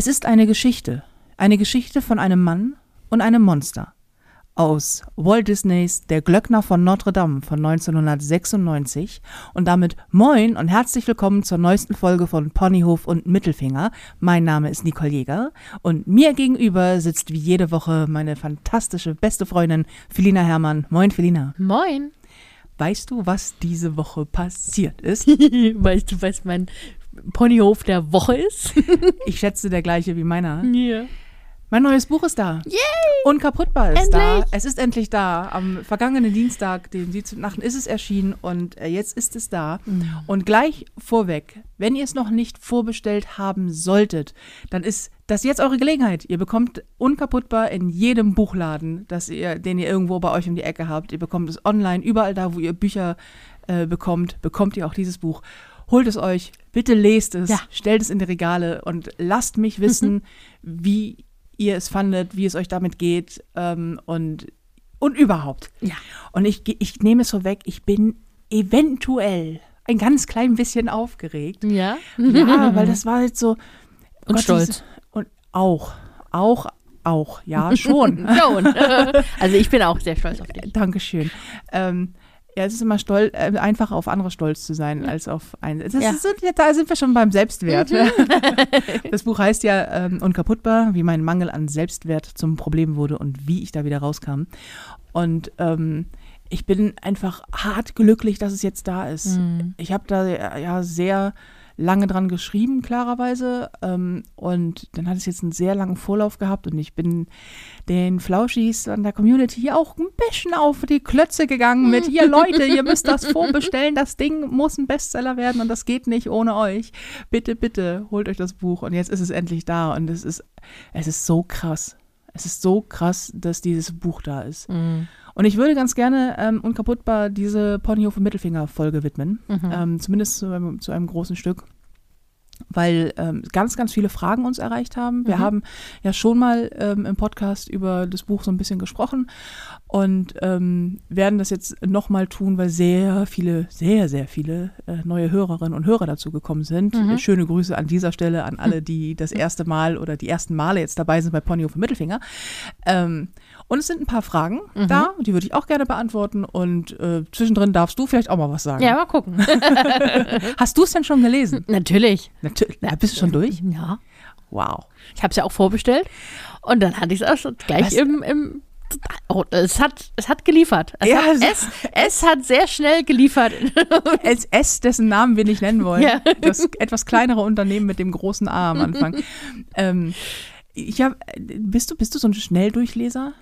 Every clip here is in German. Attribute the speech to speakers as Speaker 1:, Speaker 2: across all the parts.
Speaker 1: Es ist eine Geschichte. Eine Geschichte von einem Mann und einem Monster. Aus Walt Disneys Der Glöckner von Notre Dame von 1996. Und damit moin und herzlich willkommen zur neuesten Folge von Ponyhof und Mittelfinger. Mein Name ist Nicole Jäger und mir gegenüber sitzt wie jede Woche meine fantastische beste Freundin Felina Herrmann. Moin, Felina.
Speaker 2: Moin.
Speaker 1: Weißt du, was diese Woche passiert ist?
Speaker 2: weißt du, was mein Ponyhof der Woche ist?
Speaker 1: ich schätze der gleiche wie meiner.
Speaker 2: Ja.
Speaker 1: Mein neues Buch ist da.
Speaker 2: Yay!
Speaker 1: Unkaputtbar ist
Speaker 2: Endlich!
Speaker 1: da. Es ist endlich da. Am vergangenen Dienstag, den 17.8. ist es erschienen und äh, jetzt ist es da. Und gleich vorweg, wenn ihr es noch nicht vorbestellt haben solltet, dann ist das jetzt eure Gelegenheit. Ihr bekommt Unkaputtbar in jedem Buchladen, das ihr, den ihr irgendwo bei euch um die Ecke habt. Ihr bekommt es online, überall da, wo ihr Bücher äh, bekommt, bekommt ihr auch dieses Buch. Holt es euch, bitte lest es,
Speaker 2: Ja.
Speaker 1: stellt es in die Regale und lasst mich wissen, wie ihr es fandet, wie es euch damit geht ähm, und, und überhaupt.
Speaker 2: Ja.
Speaker 1: Und ich, ich nehme es vorweg, ich bin eventuell ein ganz klein bisschen aufgeregt.
Speaker 2: Ja.
Speaker 1: Ja, weil das war jetzt so.
Speaker 2: Und
Speaker 1: Gott,
Speaker 2: stolz.
Speaker 1: dieses- Und auch, auch, auch, ja, schon.
Speaker 2: Schon. also ich bin auch sehr stolz auf dich.
Speaker 1: Dankeschön. Ähm, ja, es ist immer stolz, äh, einfacher auf andere stolz zu sein als auf ein. Das
Speaker 2: Ja.
Speaker 1: ist, da sind wir schon beim Selbstwert. das Buch heißt ja ähm, Unkaputtbar, wie mein Mangel an Selbstwert zum Problem wurde und wie ich da wieder rauskam. Und ähm, ich bin einfach hart glücklich, dass es jetzt da ist.
Speaker 2: Mhm.
Speaker 1: Ich habe da ja sehr lange dran geschrieben, klarerweise. Ähm, und dann hat es jetzt einen sehr langen Vorlauf gehabt und ich bin den Flauschis an der Community hier auch ein bisschen auf die Klötze gegangen mit, ihr Leute, ihr müsst das vorbestellen, das Ding muss ein Bestseller werden und das geht nicht ohne euch. Bitte, bitte, holt euch das Buch und jetzt ist es endlich da und es ist, es ist so krass. Es ist so krass, dass dieses Buch da ist.
Speaker 2: Mhm.
Speaker 1: Und ich würde ganz gerne ähm, unkaputtbar diese Ponyhof und Mittelfinger-Folge widmen.
Speaker 2: Mhm.
Speaker 1: Ähm, zumindest zu einem, zu einem großen Stück. Weil ähm, ganz, ganz viele Fragen uns erreicht haben. Wir
Speaker 2: Mhm.
Speaker 1: haben ja schon mal ähm, im Podcast über das Buch so ein bisschen gesprochen und ähm, werden das jetzt nochmal tun, weil sehr viele, sehr, sehr viele äh, neue Hörerinnen und Hörer dazu gekommen sind.
Speaker 2: Mhm.
Speaker 1: Schöne Grüße an dieser Stelle an alle, die das erste Mal oder die ersten Male jetzt dabei sind bei Ponyhof und Mittelfinger. Ähm, und es sind ein paar Fragen
Speaker 2: Mhm.
Speaker 1: da, die würde ich auch gerne beantworten. Und äh, zwischendrin darfst du vielleicht auch mal was sagen.
Speaker 2: Ja, mal gucken.
Speaker 1: Hast du es denn schon gelesen?
Speaker 2: Natürlich.
Speaker 1: Natürlich. Ja, bist du schon durch?
Speaker 2: Ja.
Speaker 1: Wow.
Speaker 2: Ich habe es ja auch vorbestellt und dann hatte ich es auch schon gleich
Speaker 1: Was?
Speaker 2: im, im Oh, es hat, es hat geliefert. Es,
Speaker 1: Ja,
Speaker 2: hat,
Speaker 1: es-
Speaker 2: es, es hat sehr schnell geliefert.
Speaker 1: Es dessen Namen wir nicht nennen wollen.
Speaker 2: Ja.
Speaker 1: Das etwas kleinere Unternehmen mit dem großen A am Anfang. ähm, ich hab, bist, du, bist du so ein Schnelldurchleser?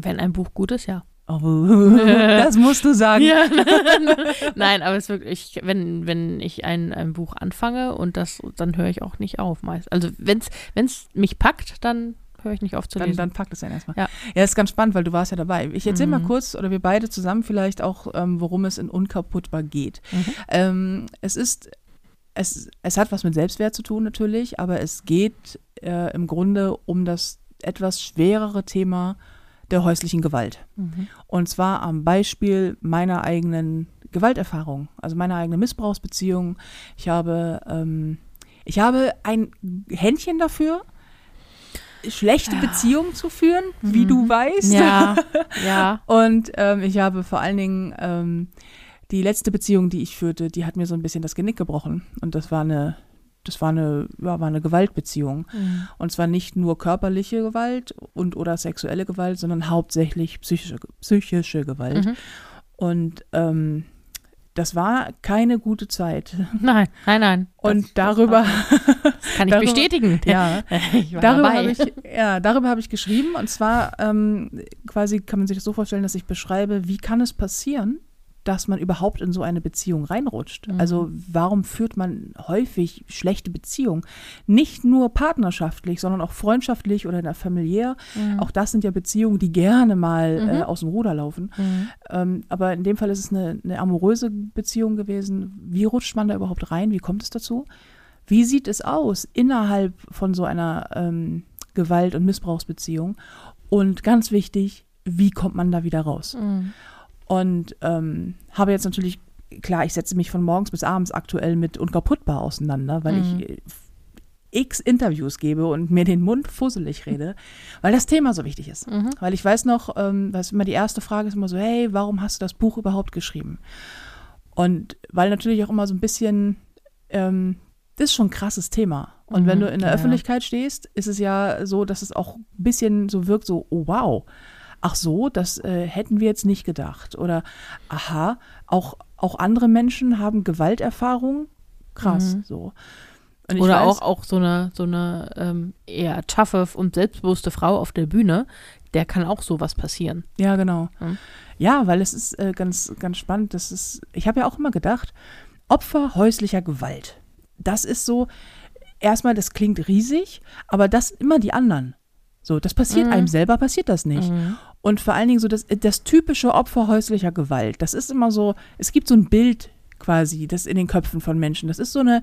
Speaker 2: Wenn ein Buch gut ist, ja.
Speaker 1: Oh, das musst du sagen.
Speaker 2: Ja. Nein, aber es ist wirklich, wenn, wenn ich ein, ein Buch anfange und das, dann höre ich auch nicht auf meist. Also wenn es mich packt, dann höre ich nicht auf zu
Speaker 1: Dann,
Speaker 2: lesen.
Speaker 1: dann packt es einen erstmal.
Speaker 2: Ja.
Speaker 1: ja, ist ganz spannend, weil du warst ja dabei. Ich erzähle mal
Speaker 2: Mhm.
Speaker 1: kurz, oder wir beide zusammen vielleicht auch, ähm, worum es in Unkaputtbar geht.
Speaker 2: Mhm.
Speaker 1: Ähm, es ist, es, es hat was mit Selbstwert zu tun natürlich, aber es geht äh, im Grunde um das etwas schwerere Thema der häuslichen Gewalt.
Speaker 2: Mhm.
Speaker 1: Und zwar am Beispiel meiner eigenen Gewalterfahrung, also meiner eigenen Missbrauchsbeziehung. Ich habe, ähm, ich habe ein Händchen dafür, schlechte Beziehungen zu führen, wie du weißt.
Speaker 2: Ja, ja.
Speaker 1: Und ähm, ich habe vor allen Dingen ähm, die letzte Beziehung, die ich führte, die hat mir so ein bisschen das Genick gebrochen. Und das war eine, das war eine, ja, war eine Gewaltbeziehung.
Speaker 2: Mhm.
Speaker 1: Und zwar nicht nur körperliche Gewalt und oder sexuelle Gewalt, sondern hauptsächlich psychische, psychische Gewalt.
Speaker 2: Mhm.
Speaker 1: Und ähm, das war keine gute Zeit.
Speaker 2: Nein, nein, nein.
Speaker 1: Und
Speaker 2: Das-
Speaker 1: darüber,
Speaker 2: Das kann ich
Speaker 1: darüber-
Speaker 2: bestätigen.
Speaker 1: ja,
Speaker 2: Ich
Speaker 1: darüber habe ich, ja, darüber habe ich geschrieben. Und zwar ähm, quasi kann man sich das so vorstellen, dass ich beschreibe, wie kann es passieren, dass man überhaupt in so eine Beziehung reinrutscht.
Speaker 2: Mhm.
Speaker 1: Also warum führt man häufig schlechte Beziehungen? Nicht nur partnerschaftlich, sondern auch freundschaftlich oder in der familiär.
Speaker 2: Mhm.
Speaker 1: Auch das sind ja Beziehungen, die gerne mal äh,
Speaker 2: Mhm.
Speaker 1: aus dem Ruder laufen.
Speaker 2: Mhm.
Speaker 1: Ähm, aber in dem Fall ist es eine, eine amoröse Beziehung gewesen. Wie rutscht man da überhaupt rein? Wie kommt es dazu? Wie sieht es aus innerhalb von so einer ähm, Gewalt- und Missbrauchsbeziehung? Und ganz wichtig, wie kommt man da wieder raus? Und ähm, habe jetzt natürlich, klar, ich setze mich von morgens bis abends aktuell mit Unkaputtbar auseinander, weil
Speaker 2: Mhm.
Speaker 1: ich, äh, x Interviews gebe und mir den Mund fusselig rede, weil das Thema so wichtig ist.
Speaker 2: Mhm.
Speaker 1: Weil ich weiß noch, ähm, was immer die erste Frage ist immer so, hey, warum hast du das Buch überhaupt geschrieben? Und weil natürlich auch immer so ein bisschen, ähm, das ist schon ein krasses Thema. Und wenn
Speaker 2: Mhm,
Speaker 1: du in der
Speaker 2: ja.
Speaker 1: Öffentlichkeit stehst, ist es ja so, dass es auch ein bisschen so wirkt, so, oh wow, ach so, das äh, hätten wir jetzt nicht gedacht. Oder aha, auch, auch andere Menschen haben Gewalterfahrung. Krass,
Speaker 2: Mhm.
Speaker 1: so.
Speaker 2: Oder
Speaker 1: weiß-
Speaker 2: auch, auch so eine, so eine ähm, eher taffe und selbstbewusste Frau auf der Bühne, der kann auch sowas passieren.
Speaker 1: Ja, genau.
Speaker 2: Mhm.
Speaker 1: Ja, weil es ist äh, ganz, ganz spannend. Das ist, ich habe ja auch immer gedacht, Opfer häuslicher Gewalt. Das ist so, erstmal, das klingt riesig, aber das immer die anderen. So, das passiert
Speaker 2: Mhm.
Speaker 1: einem selber, passiert das nicht.
Speaker 2: Mhm.
Speaker 1: Und vor allen Dingen so das, das typische Opfer häuslicher Gewalt. Das ist immer so, es gibt so ein Bild quasi, das in den Köpfen von Menschen. Das ist so eine,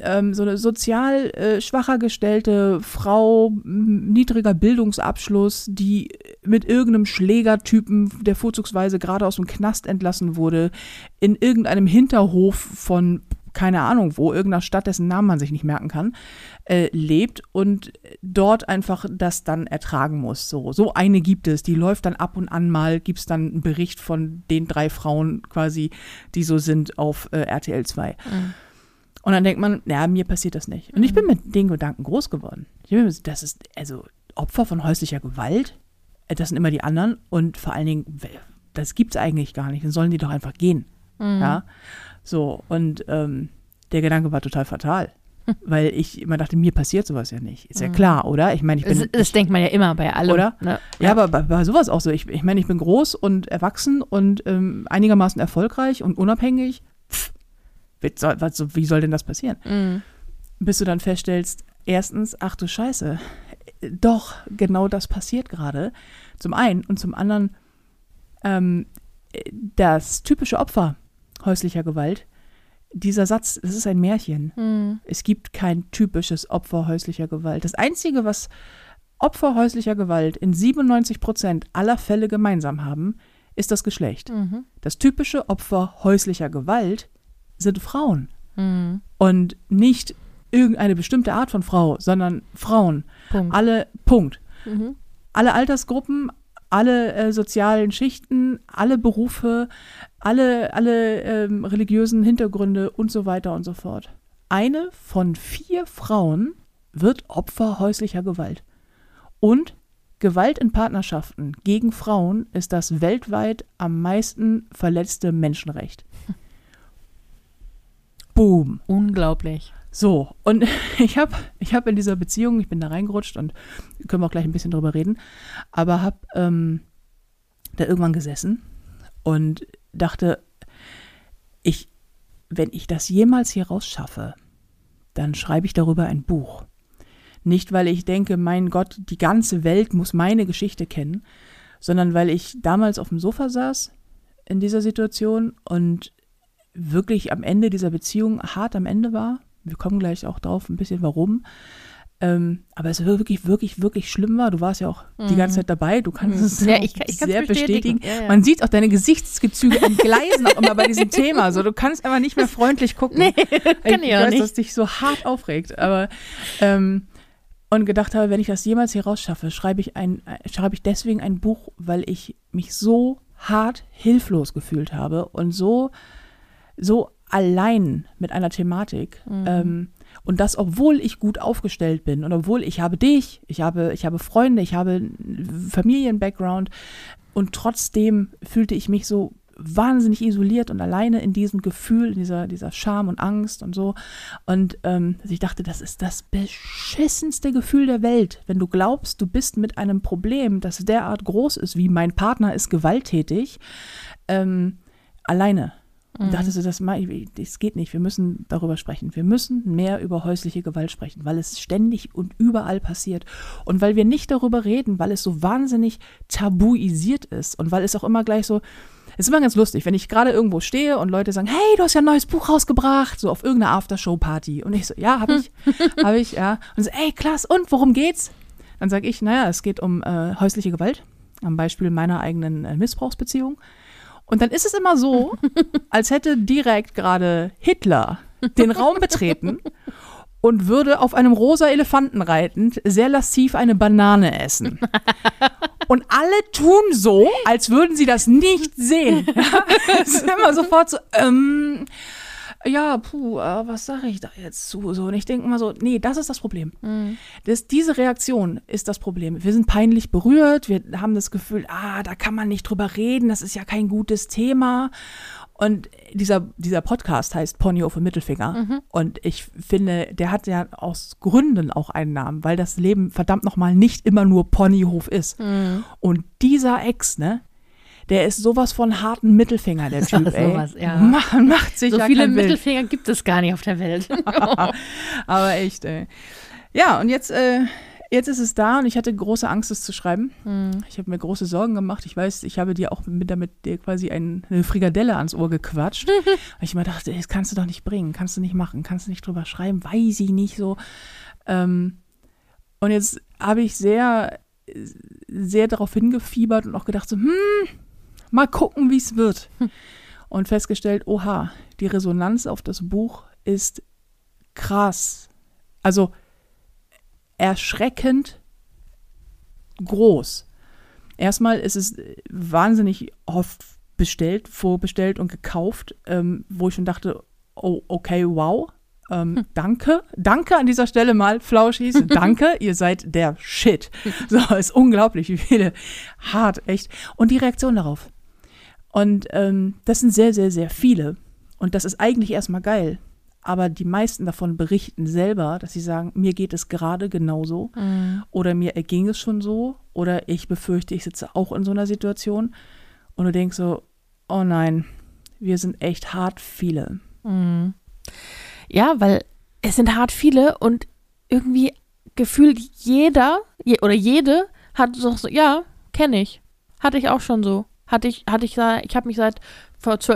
Speaker 1: ähm, so eine sozial äh, schwacher gestellte Frau, niedriger Bildungsabschluss, die mit irgendeinem Schlägertypen, der vorzugsweise gerade aus dem Knast entlassen wurde, in irgendeinem Hinterhof von keine Ahnung wo, irgendeiner Stadt, dessen Namen man sich nicht merken kann, äh, lebt und dort einfach das dann ertragen muss. So, so eine gibt es, die läuft dann ab und an mal, gibt es dann einen Bericht von den drei Frauen quasi, die so sind auf äh, RTL 2.
Speaker 2: Mhm.
Speaker 1: Und dann denkt man, ja, mir passiert das nicht. Und ich bin mit den Gedanken groß geworden. Mir- das ist, also Opfer von häuslicher Gewalt, äh, das sind immer die anderen und vor allen Dingen, das gibt's eigentlich gar nicht, dann sollen die doch einfach gehen.
Speaker 2: Mhm.
Speaker 1: Ja, so, und ähm, der Gedanke war total fatal. Weil ich immer dachte, mir passiert sowas ja nicht. Ist ja klar, oder? Ich meine, ich bin.
Speaker 2: Das, das denkt man ja immer bei allem.
Speaker 1: Oder?
Speaker 2: Ne?
Speaker 1: ja, aber bei, bei sowas auch so. Ich, ich meine, ich bin groß und erwachsen und ähm, einigermaßen erfolgreich und unabhängig. Pff, wie soll, was, wie soll denn das passieren?
Speaker 2: Mhm.
Speaker 1: Bis du dann feststellst, erstens, ach du Scheiße, doch, genau das passiert gerade. Zum einen und zum anderen, ähm, äh, das typische Opfer häuslicher Gewalt, dieser Satz, das ist ein Märchen.
Speaker 2: Mhm.
Speaker 1: Es gibt kein typisches Opfer häuslicher Gewalt. Das Einzige, was Opfer häuslicher Gewalt in 97 Prozent aller Fälle gemeinsam haben, ist das Geschlecht.
Speaker 2: Mhm.
Speaker 1: Das typische Opfer häuslicher Gewalt sind Frauen.
Speaker 2: Mhm.
Speaker 1: Und nicht irgendeine bestimmte Art von Frau, sondern Frauen.
Speaker 2: Punkt.
Speaker 1: Alle, Punkt.
Speaker 2: Mhm.
Speaker 1: Alle Altersgruppen, alle äh, sozialen Schichten, alle Berufe, alle, alle ähm, religiösen Hintergründe und so weiter und so fort. Eine von vier Frauen wird Opfer häuslicher Gewalt. Und Gewalt in Partnerschaften gegen Frauen ist das weltweit am meisten verletzte Menschenrecht. Boom.
Speaker 2: Unglaublich.
Speaker 1: So, und ich habe ich hab in dieser Beziehung, ich bin da reingerutscht und können wir auch gleich ein bisschen drüber reden, aber habe ähm, da irgendwann gesessen und dachte, ich, wenn ich das jemals hier rausschaffe, dann schreibe ich darüber ein Buch. Nicht, weil ich denke, mein Gott, die ganze Welt muss meine Geschichte kennen, sondern weil ich damals auf dem Sofa saß in dieser Situation und wirklich am Ende dieser Beziehung hart am Ende war. Wir kommen gleich auch drauf, ein bisschen warum. Ähm, aber es wirklich, wirklich, wirklich schlimm war. Du warst ja auch die ganze Zeit dabei. Du kannst
Speaker 2: Mhm.
Speaker 1: es
Speaker 2: Ja, ich ich
Speaker 1: sehr
Speaker 2: bestätigen.
Speaker 1: bestätigen.
Speaker 2: Ja, ja.
Speaker 1: Man sieht auch deine Gesichtsgezüge entgleisen auch immer bei diesem Thema. So, du kannst einfach nicht mehr freundlich gucken.
Speaker 2: Nee, kann ich auch
Speaker 1: weiß,
Speaker 2: nicht.
Speaker 1: dass dich so hart aufregt. Aber ähm, und gedacht habe, wenn ich das jemals hier rausschaffe, schreibe ich ein, äh, schreibe ich deswegen ein Buch, weil ich mich so hart hilflos gefühlt habe und so so allein mit einer Thematik. Ähm, und das, obwohl ich gut aufgestellt bin und obwohl ich habe dich, ich habe, ich habe Freunde, ich habe Familien-Background und trotzdem fühlte ich mich so wahnsinnig isoliert und alleine in diesem Gefühl, in dieser, dieser Scham und Angst und so. Und ähm, ich dachte, das ist das beschissenste Gefühl der Welt, wenn du glaubst, du bist mit einem Problem, das derart groß ist, wie mein Partner ist gewalttätig, ähm, alleine. Und dachte so, das, das geht nicht. Wir müssen darüber sprechen. Wir müssen mehr über häusliche Gewalt sprechen, weil es ständig und überall passiert. Und weil wir nicht darüber reden, weil es so wahnsinnig tabuisiert ist und weil es auch immer gleich so, es ist immer ganz lustig, wenn ich gerade irgendwo stehe und Leute sagen, hey, du hast ja ein neues Buch rausgebracht, so auf irgendeiner Aftershow-Party. Und ich so, ja, habe ich, habe ich, ja. Und so, ey, klasse, und worum geht's? Dann sage ich, naja, es geht um äh, häusliche Gewalt, am Beispiel meiner eigenen äh, Missbrauchsbeziehung. Und dann ist es immer so, als hätte direkt gerade Hitler den Raum betreten und würde auf einem rosa Elefanten reitend sehr lasziv eine Banane essen. Und alle tun so, als würden sie das nicht sehen. Es ist immer sofort so, ähm, ja, puh, äh, was sage ich da jetzt zu? So, und ich denke immer so, nee, das ist das Problem. Das, diese Reaktion ist das Problem. Wir sind peinlich berührt, wir haben das Gefühl, ah, da kann man nicht drüber reden, das ist ja kein gutes Thema. Und dieser, dieser Podcast heißt Ponyhof und Mittelfinger. Und ich finde, der hat ja aus Gründen auch einen Namen, weil das Leben verdammt nochmal nicht immer nur Ponyhof ist. Und dieser Ex, ne? Der ist sowas von harten Mittelfinger, der Typ, ey.
Speaker 2: Sowas, ja.
Speaker 1: Man macht sich
Speaker 2: So
Speaker 1: ja
Speaker 2: viele
Speaker 1: kein Bild.
Speaker 2: Mittelfinger gibt es gar nicht auf der Welt.
Speaker 1: Aber echt, ey. Ja, und jetzt, äh, jetzt ist es da und ich hatte große Angst, es zu schreiben. Ich habe mir große Sorgen gemacht. Ich weiß, ich habe dir auch mit, damit dir quasi ein, eine Frikadelle ans Ohr gequatscht. weil ich mir dachte, das kannst du doch nicht bringen, kannst du nicht machen, kannst du nicht drüber schreiben, weiß ich nicht so. Ähm, und jetzt habe ich sehr, sehr darauf hingefiebert und auch gedacht, so, hm, mal gucken, wie es wird. Und festgestellt, oha, die Resonanz auf das Buch ist krass. Also erschreckend groß. Erstmal ist es wahnsinnig oft bestellt, vorbestellt und gekauft, ähm, wo ich schon dachte, oh, okay, wow. Ähm, Danke, danke an dieser Stelle mal, Flauschis, danke, ihr seid der Shit. So, ist unglaublich, wie viele hart, echt. Und die Reaktion darauf. Und ähm, das sind sehr, sehr, sehr viele. Und das ist eigentlich erstmal geil. Aber die meisten davon berichten selber, dass sie sagen, mir geht es gerade genauso oder mir erging es schon so oder ich befürchte, ich sitze auch in so einer Situation. Und du denkst so, oh nein, wir sind echt hart viele.
Speaker 2: Ja, weil es sind hart viele und irgendwie gefühlt jeder je, oder jede hat so ja, kenne ich. Hatte ich auch schon so. Hatte ich, hatte ich, ich habe mich seit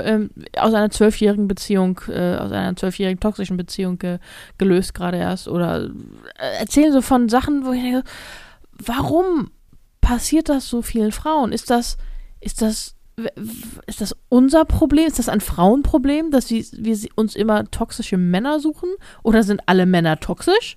Speaker 2: ähm, aus einer zwölfjährigen Beziehung, äh, aus einer zwölfjährigen toxischen Beziehung ge, gelöst gerade erst oder äh, erzählen so von Sachen, wo ich denke, warum passiert das so vielen Frauen? Ist das, ist das, ist das unser Problem? Ist das ein Frauenproblem, dass wir, wir uns immer toxische Männer suchen? Oder sind alle Männer toxisch?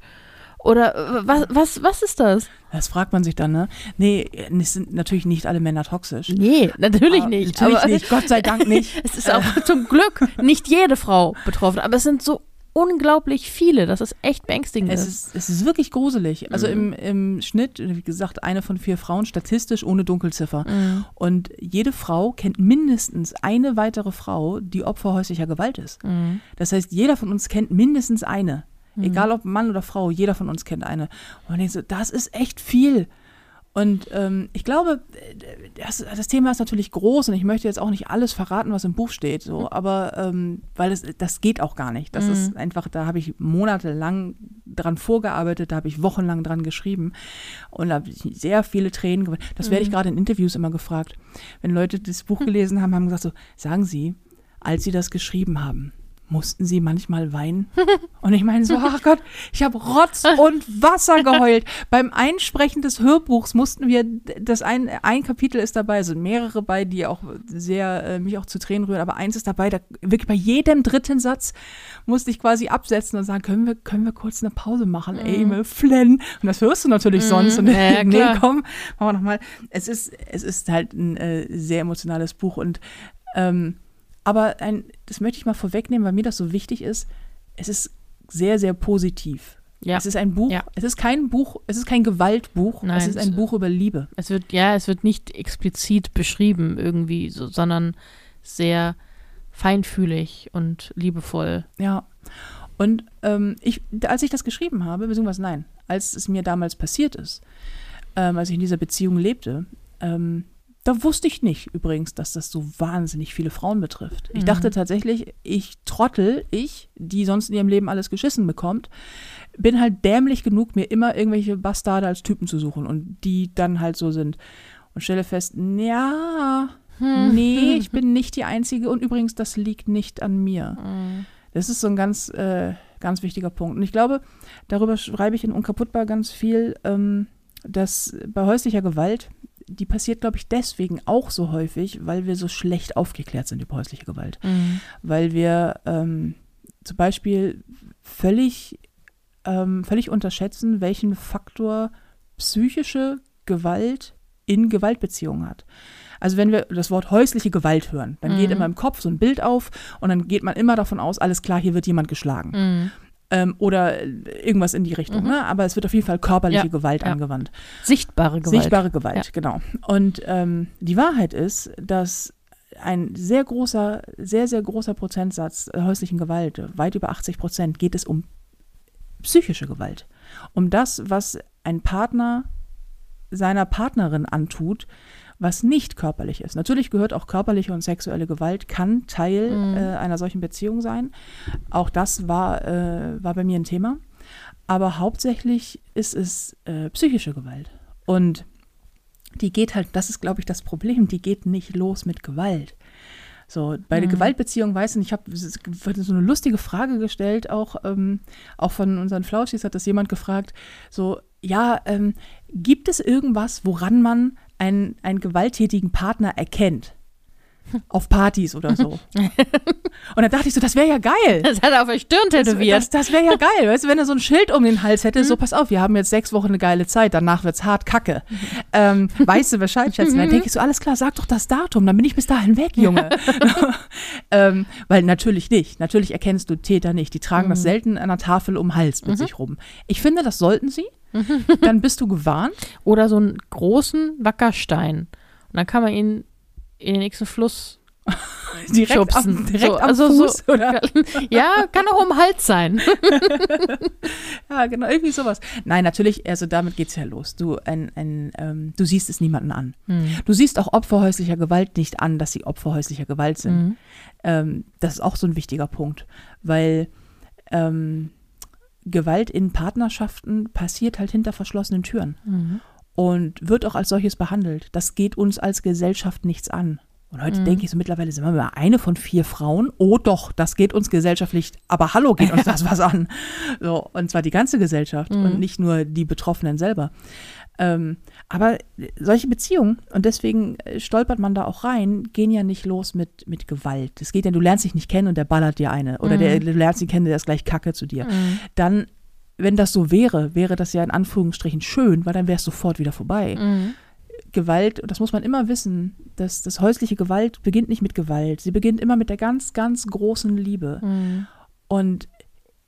Speaker 2: Oder äh, was, was, was ist das?
Speaker 1: Das fragt man sich dann, ne? Nee, es sind natürlich nicht alle Männer toxisch.
Speaker 2: Nee, natürlich
Speaker 1: Ah,
Speaker 2: nicht.
Speaker 1: Natürlich
Speaker 2: aber
Speaker 1: nicht, Gott sei Dank nicht.
Speaker 2: Es ist auch zum Glück nicht jede Frau betroffen, aber es sind so unglaublich viele, dass es echt beängstigend
Speaker 1: Es
Speaker 2: ist.
Speaker 1: ist, es ist wirklich gruselig. Also
Speaker 2: Mhm.
Speaker 1: im, im Schnitt, wie gesagt, eine von vier Frauen, statistisch ohne Dunkelziffer.
Speaker 2: Mhm.
Speaker 1: Und jede Frau kennt mindestens eine weitere Frau, die Opfer häuslicher Gewalt ist.
Speaker 2: Mhm.
Speaker 1: Das heißt, jeder von uns kennt mindestens eine. Egal ob Mann oder Frau, jeder von uns kennt eine. Und man denkt so, das ist echt viel. Und ähm, ich glaube, das, das Thema ist natürlich groß und ich möchte jetzt auch nicht alles verraten, was im Buch steht, so, aber ähm, weil es, das geht auch gar nicht. Das ist einfach, da habe ich monatelang dran vorgearbeitet, da habe ich wochenlang dran geschrieben und da habe ich sehr viele Tränen geweint. Das werde ich gerade in Interviews immer gefragt. Wenn Leute das Buch gelesen haben, haben gesagt so, sagen Sie, als Sie das geschrieben haben, mussten Sie manchmal weinen? Und ich meine so, ach Gott, ich habe Rotz und Wasser geheult. Beim Einsprechen des Hörbuchs mussten wir, das ein, ein Kapitel ist dabei, es sind mehrere bei, die auch sehr, äh, mich auch zu Tränen rühren, aber eins ist dabei, da wirklich bei jedem dritten Satz musste ich quasi absetzen und sagen, können wir, können wir kurz eine Pause machen, ey, Emil, Flenn. Und das hörst du natürlich sonst. Und
Speaker 2: Mhm. Ja,
Speaker 1: nee, komm, machen wir nochmal. Es ist, es ist halt ein äh, sehr emotionales Buch und ähm, aber ein, das möchte ich mal vorwegnehmen, weil mir das so wichtig ist. Es ist sehr, sehr positiv.
Speaker 2: Ja.
Speaker 1: Es ist ein Buch,
Speaker 2: Ja.
Speaker 1: es ist kein Buch, es ist kein Gewaltbuch,
Speaker 2: Nein,
Speaker 1: es ist ein
Speaker 2: es-
Speaker 1: Buch über Liebe.
Speaker 2: Es wird, ja, es wird nicht explizit beschrieben irgendwie, so, sondern sehr feinfühlig und liebevoll.
Speaker 1: Ja. Und ähm, ich, als ich das geschrieben habe, beziehungsweise nein, als es mir damals passiert ist, ähm, als ich in dieser Beziehung lebte, ähm, da wusste ich nicht übrigens, dass das so wahnsinnig viele Frauen betrifft. Ich dachte tatsächlich, ich Trottel, ich, die sonst in ihrem Leben alles geschissen bekommt, bin halt dämlich genug, mir immer irgendwelche Bastarde als Typen zu suchen und die dann halt so sind. Und stelle fest, ja, nee, ich bin nicht die Einzige und übrigens, das liegt nicht an mir. Das ist so ein ganz, äh, ganz wichtiger Punkt. Und ich glaube, darüber schreibe ich in Unkaputtbar ganz viel, ähm, dass bei häuslicher Gewalt, die passiert, glaube ich, deswegen auch so häufig, weil wir so schlecht aufgeklärt sind über häusliche Gewalt. Weil wir ähm, zum Beispiel völlig ähm, völlig unterschätzen, welchen Faktor psychische Gewalt in Gewaltbeziehungen hat. Also wenn wir das Wort häusliche Gewalt hören, dann geht
Speaker 2: Mhm.
Speaker 1: immer im Kopf so ein Bild auf und dann geht man immer davon aus, alles klar, hier wird jemand geschlagen.
Speaker 2: Mhm.
Speaker 1: Ähm, oder irgendwas in die Richtung.
Speaker 2: Mhm.
Speaker 1: Ne? Aber es wird auf jeden Fall körperliche
Speaker 2: Ja,
Speaker 1: Gewalt
Speaker 2: ja.
Speaker 1: angewandt.
Speaker 2: Sichtbare Gewalt.
Speaker 1: Sichtbare Gewalt, genau. Und ähm, die Wahrheit ist, dass ein sehr großer, sehr, sehr großer Prozentsatz häuslichen Gewalt, weit über 80 Prozent, geht es um psychische Gewalt. Um das, was ein Partner seiner Partnerin antut, was nicht körperlich ist. Natürlich gehört auch körperliche und sexuelle Gewalt, kann Teil
Speaker 2: Mhm.
Speaker 1: äh, einer solchen Beziehung sein. Auch das war, äh, war bei mir ein Thema. Aber hauptsächlich ist es äh, psychische Gewalt. Und die geht halt, das ist, glaube ich, das Problem, die geht nicht los mit Gewalt. So, bei der
Speaker 2: Mhm.
Speaker 1: Gewaltbeziehung weiß ich nicht, ich habe so eine lustige Frage gestellt, auch, ähm, auch von unseren Flauschis hat das jemand gefragt, so, ja, ähm, gibt es irgendwas, woran man einen, einen gewalttätigen Partner erkennt? Auf Partys oder so. Und dann dachte ich so, das wäre ja geil.
Speaker 2: Das hat er auf der Stirn
Speaker 1: Das,
Speaker 2: tätowiert.
Speaker 1: das, das wäre ja geil, weißt du, wenn er so ein Schild um den Hals hätte,
Speaker 2: Mhm.
Speaker 1: so pass auf, wir haben jetzt sechs Wochen eine geile Zeit, danach wird's hart kacke. Ähm, weißt du Bescheid, Schätzchen? Dann denke ich so, alles klar, sag doch das Datum, dann bin ich bis dahin weg, Junge. ähm, weil natürlich nicht, natürlich erkennst du Täter nicht. Die tragen das
Speaker 2: Mhm.
Speaker 1: selten an der Tafel um den Hals mit sich rum. Ich finde, das sollten sie. Dann bist du gewarnt.
Speaker 2: Oder so einen großen Wackerstein. Und dann kann man ihn in den nächsten Fluss.
Speaker 1: Direkt
Speaker 2: Schubsen.
Speaker 1: am, direkt
Speaker 2: So,
Speaker 1: am
Speaker 2: also so-
Speaker 1: Fuß, oder?
Speaker 2: Ja, kann auch um Hals sein.
Speaker 1: Ja, genau, irgendwie sowas. Nein, natürlich, also damit geht's ja los. Du, ein, ein, ähm, du siehst es niemanden an.
Speaker 2: Hm.
Speaker 1: Du siehst auch Opfer häuslicher Gewalt nicht an, dass sie Opfer häuslicher Gewalt sind.
Speaker 2: Mhm.
Speaker 1: Ähm, das ist auch so ein wichtiger Punkt, weil ähm, Gewalt in Partnerschaften passiert halt hinter verschlossenen Türen
Speaker 2: Mhm.
Speaker 1: und wird auch als solches behandelt. Das geht uns als Gesellschaft nichts an. Und heute
Speaker 2: Mhm.
Speaker 1: denke ich so, mittlerweile sind wir mal eine von vier Frauen. Oh doch, das geht uns gesellschaftlich, aber hallo, geht uns das was an. So, und zwar die ganze Gesellschaft
Speaker 2: Mhm.
Speaker 1: und nicht nur die Betroffenen selber. Ähm, aber solche Beziehungen, und deswegen äh, stolpert man da auch rein, gehen ja nicht los mit, mit Gewalt. Es geht ja, du lernst dich nicht kennen und der ballert dir eine. Oder
Speaker 2: Mhm.
Speaker 1: der, du lernst ihn kennen, der ist gleich Kacke zu dir.
Speaker 2: Mhm.
Speaker 1: Dann, wenn das so wäre, wäre das ja in Anführungsstrichen schön, weil dann wäre es sofort wieder vorbei.
Speaker 2: Mhm.
Speaker 1: Gewalt, und das muss man immer wissen, dass das häusliche Gewalt beginnt nicht mit Gewalt. Sie beginnt immer mit der ganz, ganz großen Liebe.
Speaker 2: Mhm.
Speaker 1: Und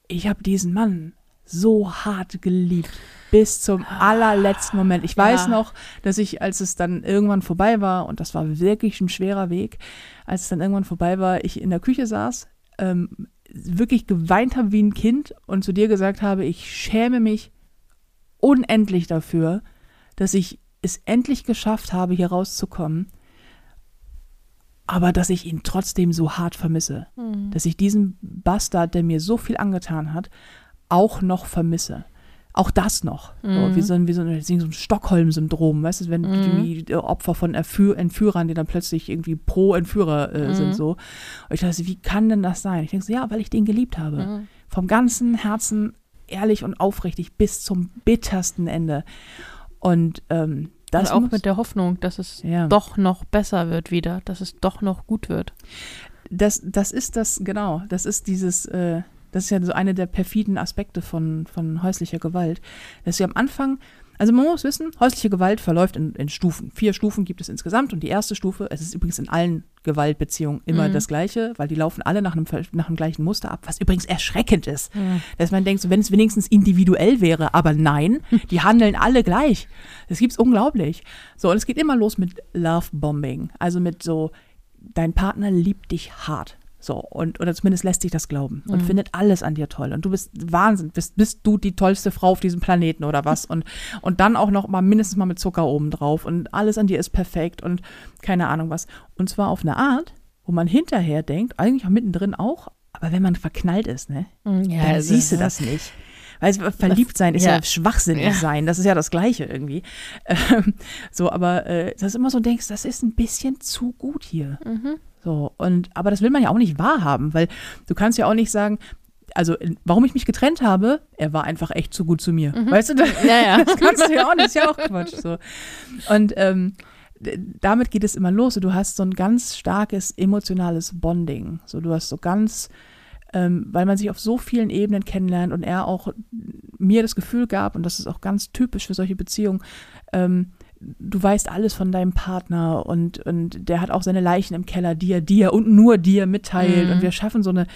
Speaker 1: ich habe diesen Mann so hart geliebt. Bis zum allerletzten Moment. Ich weiß
Speaker 2: Ja.
Speaker 1: noch, dass ich, als es dann irgendwann vorbei war, und das war wirklich ein schwerer Weg, als es dann irgendwann vorbei war, ich in der Küche saß, ähm, wirklich geweint habe wie ein Kind und zu dir gesagt habe, ich schäme mich unendlich dafür, dass ich es endlich geschafft habe, hier rauszukommen, aber dass ich ihn trotzdem so hart vermisse
Speaker 2: Mhm.
Speaker 1: dass ich diesen Bastard, der mir so viel angetan hat, auch noch vermisse. Auch das noch. So,
Speaker 2: Mhm.
Speaker 1: wie so ein, wie so ein, so ein Stockholm-Syndrom, weißt du, wenn
Speaker 2: Mhm.
Speaker 1: die Opfer von Erführ Entführern, die dann plötzlich irgendwie pro Entführer äh,
Speaker 2: Mhm.
Speaker 1: sind, so. Und ich dachte, wie kann denn das sein? Ich denke so, ja, weil ich den geliebt habe.
Speaker 2: Mhm.
Speaker 1: Vom ganzen Herzen ehrlich und aufrichtig bis zum bittersten Ende. Und ähm, das
Speaker 2: und auch mit der Hoffnung, dass es
Speaker 1: ja.
Speaker 2: doch noch besser wird wieder, dass es doch noch gut wird.
Speaker 1: das, das ist das, genau, das ist dieses, äh, das ist ja so eine der perfiden Aspekte von, von häuslicher Gewalt, dass sie am Anfang, also man muss wissen, häusliche Gewalt verläuft in, in Stufen. Vier Stufen gibt es insgesamt und die erste Stufe, es ist übrigens in allen Gewaltbeziehungen immer
Speaker 2: Mhm.
Speaker 1: das Gleiche, weil die laufen alle nach einem, nach einem gleichen Muster ab, was übrigens erschreckend ist. Dass man denkt, so, wenn es wenigstens individuell wäre, aber nein, die handeln alle gleich. Das gibt's unglaublich. So, und es geht immer los mit Love-Bombing. Also mit so, dein Partner liebt dich hart. So, und, oder zumindest lässt sich das glauben und
Speaker 2: Mhm.
Speaker 1: findet alles an dir toll. Und du bist Wahnsinn, bist, bist du die tollste Frau auf diesem Planeten oder was? Und, und dann auch noch mal mindestens mal mit Zucker oben drauf und alles an dir ist perfekt und keine Ahnung was. Und zwar auf eine Art, wo man hinterher denkt, eigentlich auch mittendrin auch, aber wenn man verknallt ist, ne?
Speaker 2: Mhm. Ja,
Speaker 1: dann
Speaker 2: also-
Speaker 1: siehst du das nicht. Weil verliebt sein ist ja,
Speaker 2: ja.
Speaker 1: schwachsinnig
Speaker 2: Ja.
Speaker 1: sein. Das ist ja das Gleiche irgendwie. Ähm, so, aber äh, dass du immer so denkst, das ist ein bisschen zu gut hier.
Speaker 2: Mhm.
Speaker 1: So, und aber das will man ja auch nicht wahrhaben, weil du kannst ja auch nicht sagen, also warum ich mich getrennt habe, er war einfach echt zu gut zu mir. Weißt du, das,
Speaker 2: Ja, ja.
Speaker 1: das kannst du ja auch nicht, ist ja auch Quatsch. So. Und ähm, damit geht es immer los. Du hast so ein ganz starkes emotionales Bonding. So, du hast so ganz ähm, weil man sich auf so vielen Ebenen kennenlernt und er auch mir das Gefühl gab, und das ist auch ganz typisch für solche Beziehungen, ähm, du weißt alles von deinem Partner und, und der hat auch seine Leichen im Keller, die er dir und nur dir mitteilt.
Speaker 2: Mhm.
Speaker 1: Und wir schaffen so eine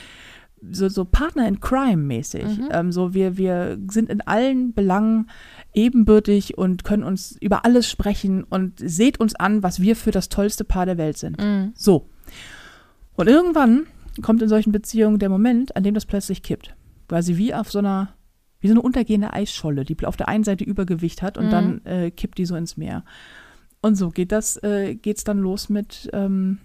Speaker 1: so, so Partner in Crime mäßig.
Speaker 2: Mhm.
Speaker 1: Ähm, so wir, wir sind in allen Belangen ebenbürtig und können uns über alles sprechen und seht uns an, was wir für das tollste Paar der Welt sind.
Speaker 2: Mhm.
Speaker 1: So. Und irgendwann kommt in solchen Beziehungen der Moment, an dem das plötzlich kippt. Quasi wie auf so einer, wie so eine untergehende Eisscholle, die auf der einen Seite Übergewicht hat und
Speaker 2: Mhm.
Speaker 1: dann äh, kippt die so ins Meer. Und so geht das, äh, geht's dann los mit, ähm,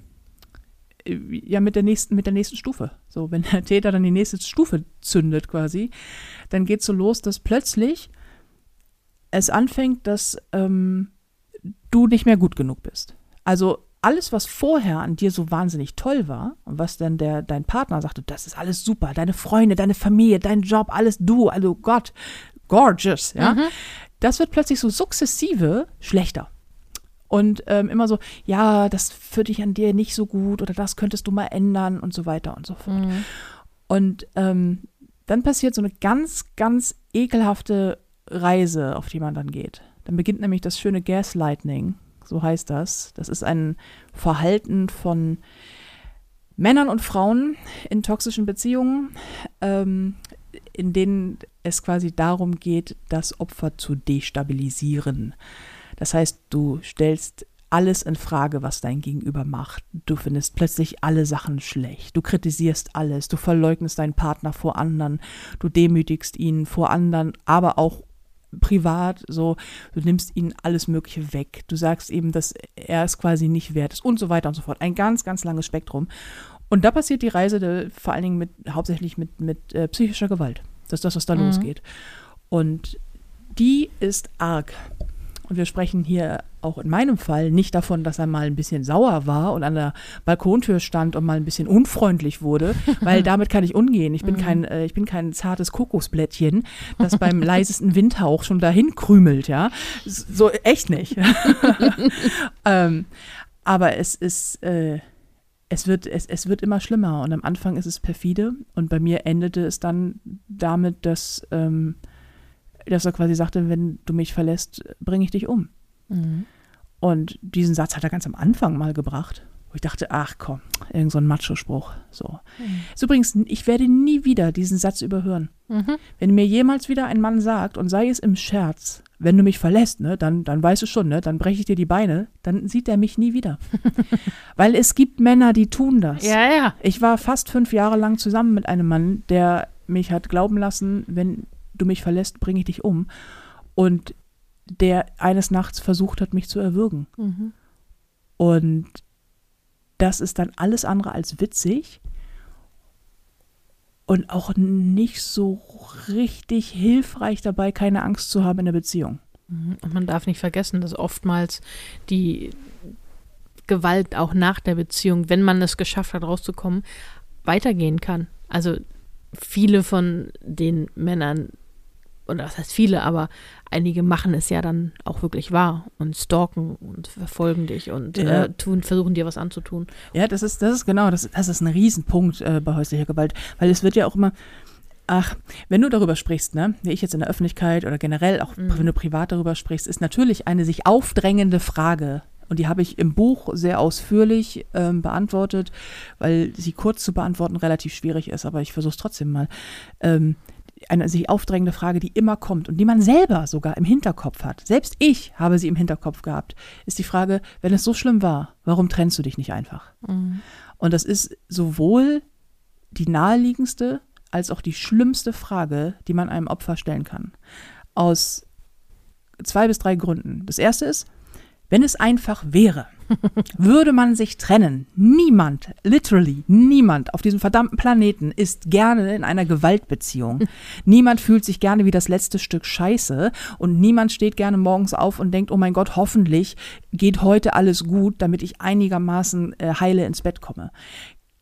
Speaker 1: äh, ja, mit der nächsten, mit der nächsten Stufe. So, wenn der Täter dann die nächste Stufe zündet quasi, dann geht's so los, dass plötzlich es anfängt, dass ähm, du nicht mehr gut genug bist. Also alles, was vorher an dir so wahnsinnig toll war und was dann der, dein Partner sagte, das ist alles super, deine Freunde, deine Familie, dein Job, alles du, also Gott, gorgeous, ja,
Speaker 2: Mhm.
Speaker 1: das wird plötzlich so sukzessive schlechter. Und ähm, immer so, ja, das führt dich an dir nicht so gut oder das könntest du mal ändern und so weiter und so fort.
Speaker 2: Mhm.
Speaker 1: Und ähm, dann passiert so eine ganz, ganz ekelhafte Reise, auf die man dann geht. Dann beginnt nämlich das schöne Gaslighting, so heißt das. Das ist ein Verhalten von Männern und Frauen in toxischen Beziehungen, ähm, in denen es quasi darum geht, das Opfer zu destabilisieren. Das heißt, du stellst alles in Frage, was dein Gegenüber macht. Du findest plötzlich alle Sachen schlecht. Du kritisierst alles. Du verleugnest deinen Partner vor anderen. Du demütigst ihn vor anderen, aber auch privat. So, du nimmst ihnen alles Mögliche weg. Du sagst eben, dass er es quasi nicht wert ist und so weiter und so fort. Ein ganz, ganz langes Spektrum. Und da passiert die Reise de, vor allen Dingen mit, hauptsächlich mit, mit äh, psychischer Gewalt. Das ist das, was da
Speaker 2: Mhm.
Speaker 1: losgeht. Und die ist arg. Und wir sprechen hier auch in meinem Fall nicht davon, dass er mal ein bisschen sauer war und an der Balkontür stand und mal ein bisschen unfreundlich wurde, weil damit kann ich umgehen. Ich bin kein, äh, ich bin kein zartes Kokosblättchen, das beim leisesten Windhauch schon dahin krümelt, ja. So echt nicht. ähm, aber es ist, äh, es wird, es, es wird immer schlimmer und am Anfang ist es perfide und bei mir endete es dann damit, dass, ähm, dass er quasi sagte, wenn du mich verlässt, bringe ich dich um.
Speaker 2: Mhm.
Speaker 1: Und diesen Satz hat er ganz am Anfang mal gebracht, wo ich dachte, ach komm, irgend so ein Macho-Spruch. So. Ist übrigens, ich werde nie wieder diesen Satz überhören.
Speaker 2: Mhm.
Speaker 1: Wenn mir jemals wieder ein Mann sagt, und sei es im Scherz, wenn du mich verlässt, ne, dann, dann weißt du schon, ne, dann breche ich dir die Beine, dann sieht er mich nie wieder. Weil es gibt Männer, die tun das.
Speaker 2: Ja, ja.
Speaker 1: Ich war fast fünf Jahre lang zusammen mit einem Mann, der mich hat glauben lassen, wenn du mich verlässt, bringe ich dich um. Und der eines Nachts versucht hat, mich zu erwürgen.
Speaker 2: Mhm.
Speaker 1: Und das ist dann alles andere als witzig und auch nicht so richtig hilfreich dabei, keine Angst zu haben in der Beziehung.
Speaker 2: Mhm. Und man darf nicht vergessen, dass oftmals die Gewalt auch nach der Beziehung, wenn man es geschafft hat, rauszukommen, weitergehen kann. Also viele von den Männern, oder was heißt viele, aber einige machen es ja dann auch wirklich wahr und stalken und verfolgen dich und
Speaker 1: Ja.
Speaker 2: äh, tun, versuchen dir was anzutun.
Speaker 1: Ja, das ist, das ist genau, das, das ist ein Riesenpunkt äh, bei häuslicher Gewalt, weil es wird ja auch immer, ach, wenn du darüber sprichst, ne, wie ich jetzt in der Öffentlichkeit oder generell auch,
Speaker 2: Mhm.
Speaker 1: wenn du privat darüber sprichst, ist natürlich eine sich aufdrängende Frage. Und die habe ich im Buch sehr ausführlich ähm, beantwortet, weil sie kurz zu beantworten relativ schwierig ist, aber ich versuche es trotzdem mal. Ähm, eine sich aufdrängende Frage, die immer kommt und die man selber sogar im Hinterkopf hat. Selbst ich habe sie im Hinterkopf gehabt, ist die Frage, wenn es so schlimm war, warum trennst du dich nicht einfach?
Speaker 2: Mhm.
Speaker 1: Und das ist sowohl die naheliegendste als auch die schlimmste Frage, die man einem Opfer stellen kann. Aus zwei bis drei Gründen. Das erste ist, wenn es einfach wäre, würde man sich trennen. Niemand, literally niemand auf diesem verdammten Planeten ist gerne in einer Gewaltbeziehung. Niemand fühlt sich gerne wie das letzte Stück Scheiße und niemand steht gerne morgens auf und denkt, oh mein Gott, hoffentlich geht heute alles gut, damit ich einigermaßen äh, heile ins Bett komme.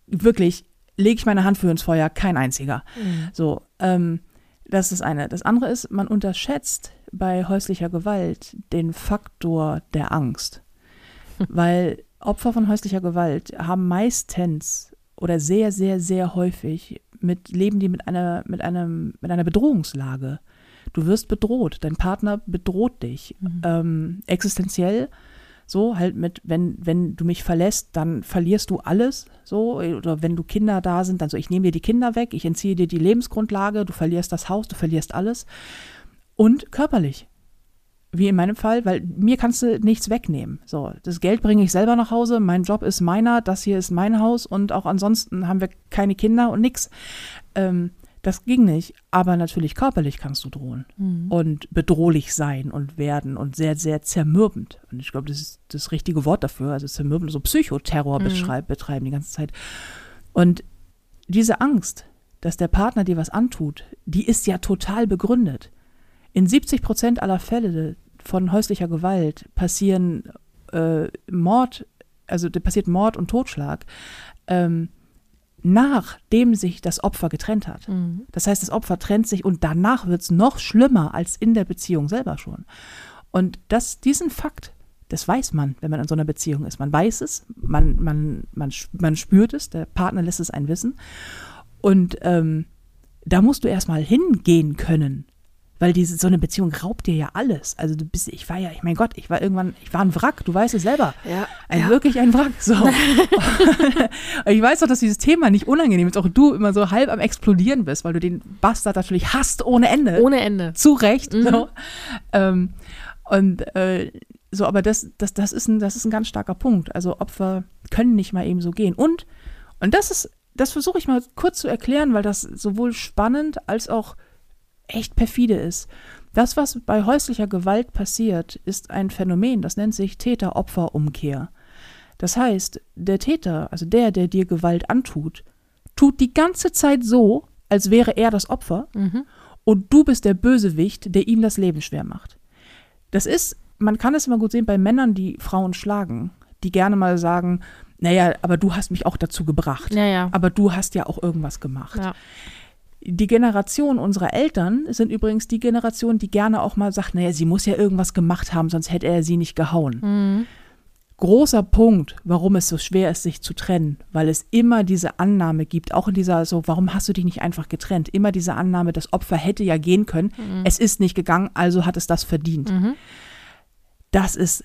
Speaker 1: Wirklich, lege ich meine Hand für ins Feuer, kein einziger. So, ähm, das ist das eine. Das andere ist, man unterschätzt bei häuslicher Gewalt den Faktor der Angst. Weil Opfer von häuslicher Gewalt haben meistens oder sehr, sehr, sehr häufig mit, leben die mit einer, mit einem, mit einer Bedrohungslage. Du wirst bedroht, dein Partner bedroht dich.
Speaker 2: Mhm.
Speaker 1: Ähm, existenziell, so halt mit, wenn, wenn du mich verlässt, dann verlierst du alles, so, oder wenn du Kinder da sind, dann so, ich nehme dir die Kinder weg, ich entziehe dir die Lebensgrundlage, du verlierst das Haus, du verlierst alles. Und körperlich. Wie in meinem Fall, weil mir kannst du nichts wegnehmen. So, das Geld bringe ich selber nach Hause, mein Job ist meiner, das hier ist mein Haus und auch ansonsten haben wir keine Kinder und nix. Ähm, das ging nicht, aber natürlich körperlich kannst du drohen
Speaker 2: Mhm.
Speaker 1: und bedrohlich sein und werden und sehr, sehr zermürbend. Und ich glaube, das ist das richtige Wort dafür. Also zermürbend, so Psychoterror
Speaker 2: Mhm.
Speaker 1: betreiben die ganze Zeit. Und diese Angst, dass der Partner dir was antut, die ist ja total begründet. In 70 Prozent aller Fälle von häuslicher Gewalt passieren äh, Mord, also passiert Mord und Totschlag, ähm, nachdem sich das Opfer getrennt hat.
Speaker 2: Mhm.
Speaker 1: Das heißt, das Opfer trennt sich und danach wird es noch schlimmer als in der Beziehung selber schon. Und das, diesen Fakt, das weiß man, wenn man in so einer Beziehung ist. Man weiß es, man, man, man, man spürt es, der Partner lässt es einen wissen. Und ähm, da musst du erstmal hingehen können. Weil diese, so eine Beziehung raubt dir ja alles. Also du bist, ich war ja, ich mein Gott, ich war irgendwann, ich war ein Wrack, du weißt es selber.
Speaker 2: Ja.
Speaker 1: Ein, Wirklich ein Wrack. So. ich weiß doch, dass dieses Thema nicht unangenehm ist. Auch du immer so halb am Explodieren bist, weil du den Bastard natürlich hasst ohne Ende.
Speaker 2: Ohne Ende.
Speaker 1: Zu Recht.
Speaker 2: Mhm.
Speaker 1: So. Ähm, und äh, so, aber das, das, das, ist ein, das ist ein ganz starker Punkt. Also Opfer können nicht mal eben so gehen. Und, und das ist, das versuche ich mal kurz zu erklären, weil das sowohl spannend als auch echt perfide ist. Das, was bei häuslicher Gewalt passiert, ist ein Phänomen, das nennt sich Täter-Opfer-Umkehr. Das heißt, der Täter, also der, der dir Gewalt antut, tut die ganze Zeit so, als wäre er das Opfer
Speaker 2: Mhm.
Speaker 1: und du bist der Bösewicht, der ihm das Leben schwer macht. Das ist, man kann es immer gut sehen bei Männern, die Frauen schlagen, die gerne mal sagen, naja, aber du hast mich auch dazu gebracht.
Speaker 2: Ja, ja.
Speaker 1: Aber du hast ja auch irgendwas gemacht.
Speaker 2: Ja.
Speaker 1: Die Generation unserer Eltern sind übrigens die Generation, die gerne auch mal sagt, naja, sie muss ja irgendwas gemacht haben, sonst hätte er sie nicht gehauen.
Speaker 2: Mhm.
Speaker 1: Großer Punkt, warum es so schwer ist, sich zu trennen, weil es immer diese Annahme gibt, auch in dieser so, warum hast du dich nicht einfach getrennt? Immer diese Annahme, das Opfer hätte ja gehen können, es ist nicht gegangen, also hat es das verdient.
Speaker 2: Mhm.
Speaker 1: Das ist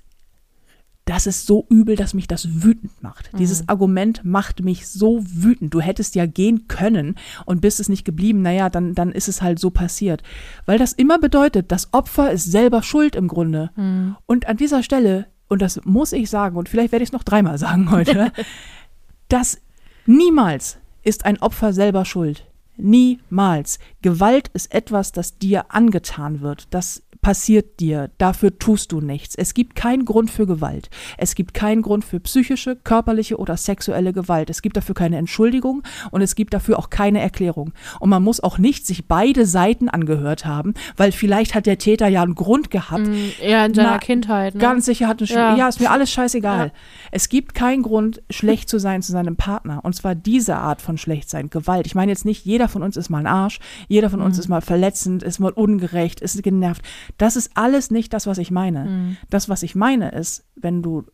Speaker 1: das ist so übel, dass mich das wütend macht. Dieses Argument macht mich so wütend. Du hättest ja gehen können und bist es nicht geblieben. Naja, dann, dann ist es halt so passiert. Weil das immer bedeutet, das Opfer ist selber schuld im Grunde.
Speaker 2: Mhm.
Speaker 1: Und an dieser Stelle, und das muss ich sagen, und vielleicht werde ich es noch dreimal sagen heute, dass niemals ist ein Opfer selber schuld. Niemals. Gewalt ist etwas, das dir angetan wird. Das passiert dir. Dafür tust du nichts. Es gibt keinen Grund für Gewalt. Es gibt keinen Grund für psychische, körperliche oder sexuelle Gewalt. Es gibt dafür keine Entschuldigung und es gibt dafür auch keine Erklärung. Und man muss auch nicht sich beide Seiten angehört haben, weil vielleicht hat der Täter ja einen Grund gehabt,
Speaker 2: Mhm. Ja, in seiner
Speaker 1: Na,
Speaker 2: Kindheit. Ne?
Speaker 1: Ganz sicher hat eine Sch
Speaker 2: Ja.
Speaker 1: ja. ist mir alles scheißegal.
Speaker 2: Ja.
Speaker 1: Es gibt keinen Grund, schlecht zu sein zu seinem Partner. Und zwar diese Art von Schlechtsein, Gewalt. Ich meine jetzt nicht, jeder von uns ist mal ein Arsch, jeder von
Speaker 2: Mhm.
Speaker 1: uns ist mal verletzend, ist mal ungerecht, ist genervt. Das ist alles nicht das, was ich meine.
Speaker 2: Mhm.
Speaker 1: Das, was ich meine, ist, wenn du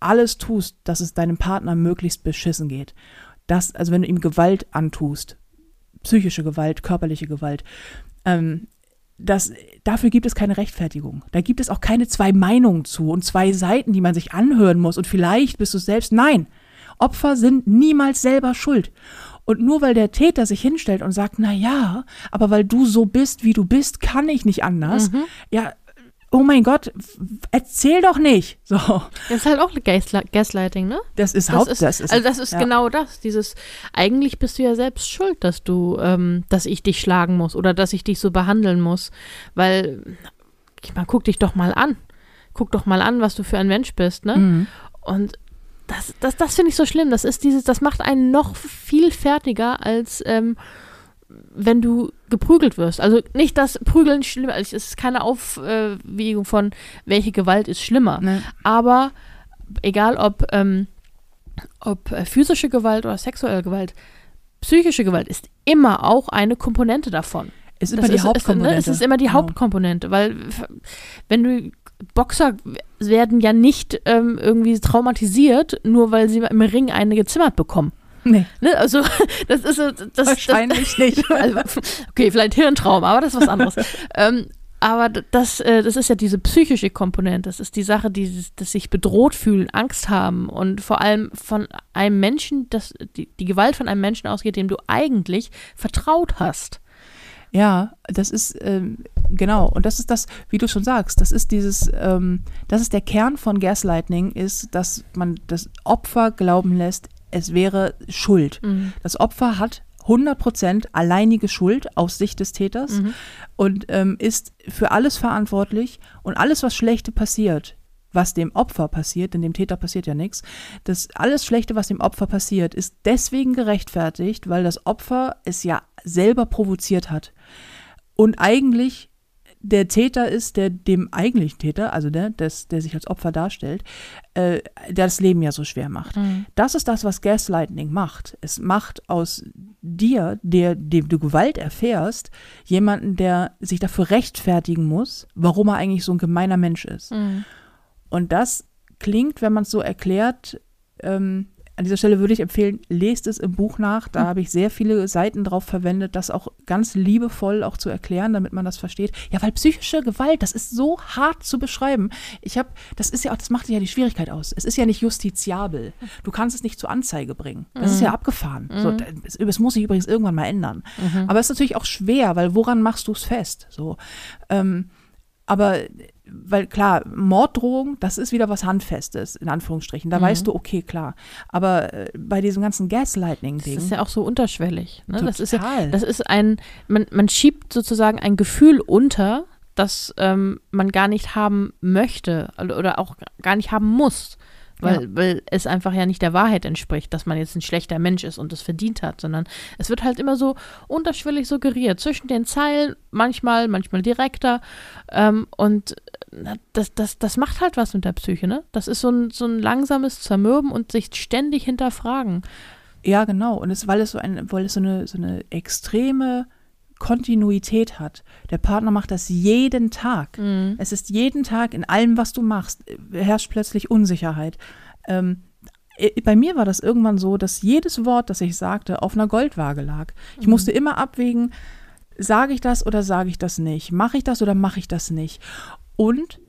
Speaker 1: alles tust, dass es deinem Partner möglichst beschissen geht. Das, also wenn du ihm Gewalt antust, psychische Gewalt, körperliche Gewalt, ähm, das, dafür gibt es keine Rechtfertigung. Da gibt es auch keine zwei Meinungen zu und zwei Seiten, die man sich anhören muss und vielleicht bist du selbst. Nein, Opfer sind niemals selber schuld. Und nur weil der Täter sich hinstellt und sagt, na ja, aber weil du so bist, wie du bist, kann ich nicht anders. Ja, oh mein Gott, erzähl doch nicht. So,
Speaker 2: Das ist halt auch Gasli Gaslighting, ne?
Speaker 1: das ist
Speaker 2: Das
Speaker 1: Haupt,
Speaker 2: ist,
Speaker 1: das ist,
Speaker 2: also das ist
Speaker 1: ja.
Speaker 2: genau das. Dieses, eigentlich bist du ja selbst schuld, dass du, ähm, dass ich dich schlagen muss oder dass ich dich so behandeln muss. Weil, ich meine, guck dich doch mal an. Guck doch mal an, was du für ein Mensch bist, ne?
Speaker 1: Mhm.
Speaker 2: Und das, das, das finde ich so schlimm. Das ist dieses, das macht einen noch viel fertiger, als ähm, wenn du geprügelt wirst. Also nicht, dass Prügeln schlimmer ist. Es ist keine Aufwägung von, welche Gewalt ist schlimmer.
Speaker 1: Ne?
Speaker 2: Aber egal ob, ähm, ob äh, physische Gewalt oder sexuelle Gewalt, psychische Gewalt ist immer auch eine Komponente davon.
Speaker 1: Ist
Speaker 2: Das
Speaker 1: immer die
Speaker 2: ist,
Speaker 1: Hauptkomponente.
Speaker 2: Ist, ne, es ist immer die
Speaker 1: Genau.
Speaker 2: Hauptkomponente, weil wenn du Boxer werden ja nicht ähm, irgendwie traumatisiert, nur weil sie im Ring eine gezimmert bekommen.
Speaker 1: Nee,
Speaker 2: Ne? Also, das ist das,
Speaker 1: wahrscheinlich nicht.
Speaker 2: das, also, okay, vielleicht Hirntraum, aber das ist was anderes. ähm, aber das, äh, das ist ja diese psychische Komponente. Das ist die Sache, die, das sich bedroht fühlen, Angst haben und vor allem von einem Menschen, das, die, die Gewalt von einem Menschen ausgeht, dem du eigentlich vertraut hast.
Speaker 1: Ja, das ist ähm, genau und das ist das, wie du schon sagst, das ist dieses, ähm, das ist der Kern von Gaslighting, ist, dass man das Opfer glauben lässt, es wäre Schuld. Das Opfer hat 100% alleinige Schuld aus Sicht des Täters und ähm, ist für alles verantwortlich und alles, was Schlechte passiert, was dem Opfer passiert, denn dem Täter passiert ja nichts, das alles Schlechte, was dem Opfer passiert, ist deswegen gerechtfertigt, weil das Opfer es ja selber provoziert hat. Und eigentlich der Täter ist, der dem eigentlichen Täter, also der, des, der sich als Opfer darstellt, äh, der das Leben ja so schwer macht. Das ist das, was Gaslighting macht. Es macht aus dir, der, dem du Gewalt erfährst, jemanden, der sich dafür rechtfertigen muss, warum er eigentlich so ein gemeiner Mensch ist. Und das klingt, wenn man es so erklärt, ähm, an dieser Stelle würde ich empfehlen, lest es im Buch nach. Da habe ich sehr viele Seiten drauf verwendet, das auch ganz liebevoll auch zu erklären, damit man das versteht. Ja, weil psychische Gewalt, das ist so hart zu beschreiben. Ich habe, das ist ja auch, das macht ja die Schwierigkeit aus. Es ist ja nicht justiziabel. Du kannst es nicht zur Anzeige bringen. Das ist ja abgefahren. So, das, das muss sich übrigens irgendwann mal ändern. Aber es ist natürlich auch schwer, weil woran machst du es fest? So. Ähm, aber weil klar, Morddrohung, das ist wieder was Handfestes, in Anführungsstrichen. Da weißt du, okay, klar. Aber äh, bei diesem ganzen
Speaker 2: Das
Speaker 1: Gaslighting-Ding.
Speaker 2: ist ja auch so unterschwellig. Ne? Das ist ja,
Speaker 1: Total.
Speaker 2: das ist ein, man, man schiebt sozusagen ein Gefühl unter, das ähm, man gar nicht haben möchte oder oder auch gar nicht haben muss. Weil, weil es einfach ja nicht der Wahrheit entspricht, dass man jetzt ein schlechter Mensch ist und es verdient hat, sondern es wird halt immer so unterschwellig suggeriert, zwischen den Zeilen, manchmal, manchmal direkter. Ähm, und das, das, das macht halt was mit der Psyche, ne? Das ist so ein, so ein langsames Zermürben und sich ständig hinterfragen.
Speaker 1: Ja, genau. Und es, weil es so ein, weil es so eine, so eine extreme Kontinuität hat. Der Partner macht das jeden Tag. Es ist jeden Tag in allem, was du machst, äh, herrscht plötzlich Unsicherheit. Ähm, äh, bei mir war das irgendwann so, dass jedes Wort, das ich sagte, auf einer Goldwaage lag. Ich musste immer abwägen, sage ich das oder sage ich das nicht? Mache ich das oder mache ich das nicht? Und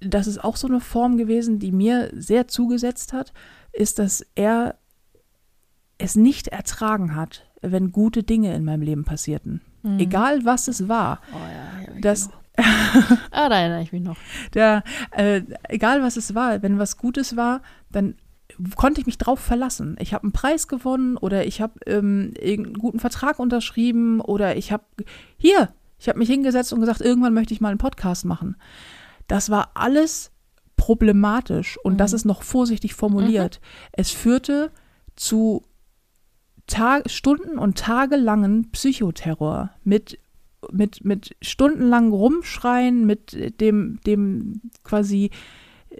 Speaker 1: das ist auch so eine Form gewesen, die mir sehr zugesetzt hat, ist, dass er es nicht ertragen hat, wenn gute Dinge in meinem Leben passierten. Egal was es war.
Speaker 2: Oh ja, ja
Speaker 1: Das,
Speaker 2: Ah, da erinnere ich mich noch.
Speaker 1: der, äh, egal was es war, wenn was Gutes war, dann konnte ich mich drauf verlassen. Ich habe einen Preis gewonnen oder ich habe ähm, irgendeinen guten Vertrag unterschrieben oder ich habe hier, ich habe mich hingesetzt und gesagt, irgendwann möchte ich mal einen Podcast machen. Das war alles problematisch und das ist noch vorsichtig formuliert. Es führte zu Tag, Stunden und tagelangen Psychoterror mit mit, mit stundenlang Rumschreien, mit dem, dem quasi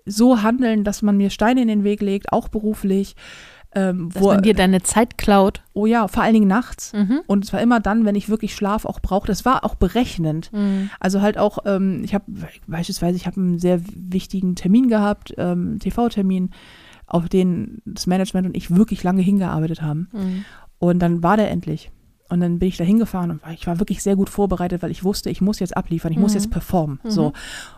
Speaker 1: so handeln, dass man mir Steine in den Weg legt, auch beruflich. Ähm,
Speaker 2: Dass
Speaker 1: wo,
Speaker 2: man dir deine Zeit klaut.
Speaker 1: oh ja, vor allen Dingen nachts.
Speaker 2: Mhm.
Speaker 1: Und zwar immer dann, wenn ich wirklich Schlaf auch brauchte. Das war auch berechnend.
Speaker 2: Mhm.
Speaker 1: Also halt auch, ähm, ich habe beispielsweise, ich habe einen sehr wichtigen Termin gehabt, ähm, TV-Termin, auf den das Management und ich wirklich lange hingearbeitet haben.
Speaker 2: Mhm.
Speaker 1: Und dann war der endlich. Und dann bin ich da hingefahren und ich war wirklich sehr gut vorbereitet, weil ich wusste, ich muss jetzt abliefern, ich muss jetzt performen. So.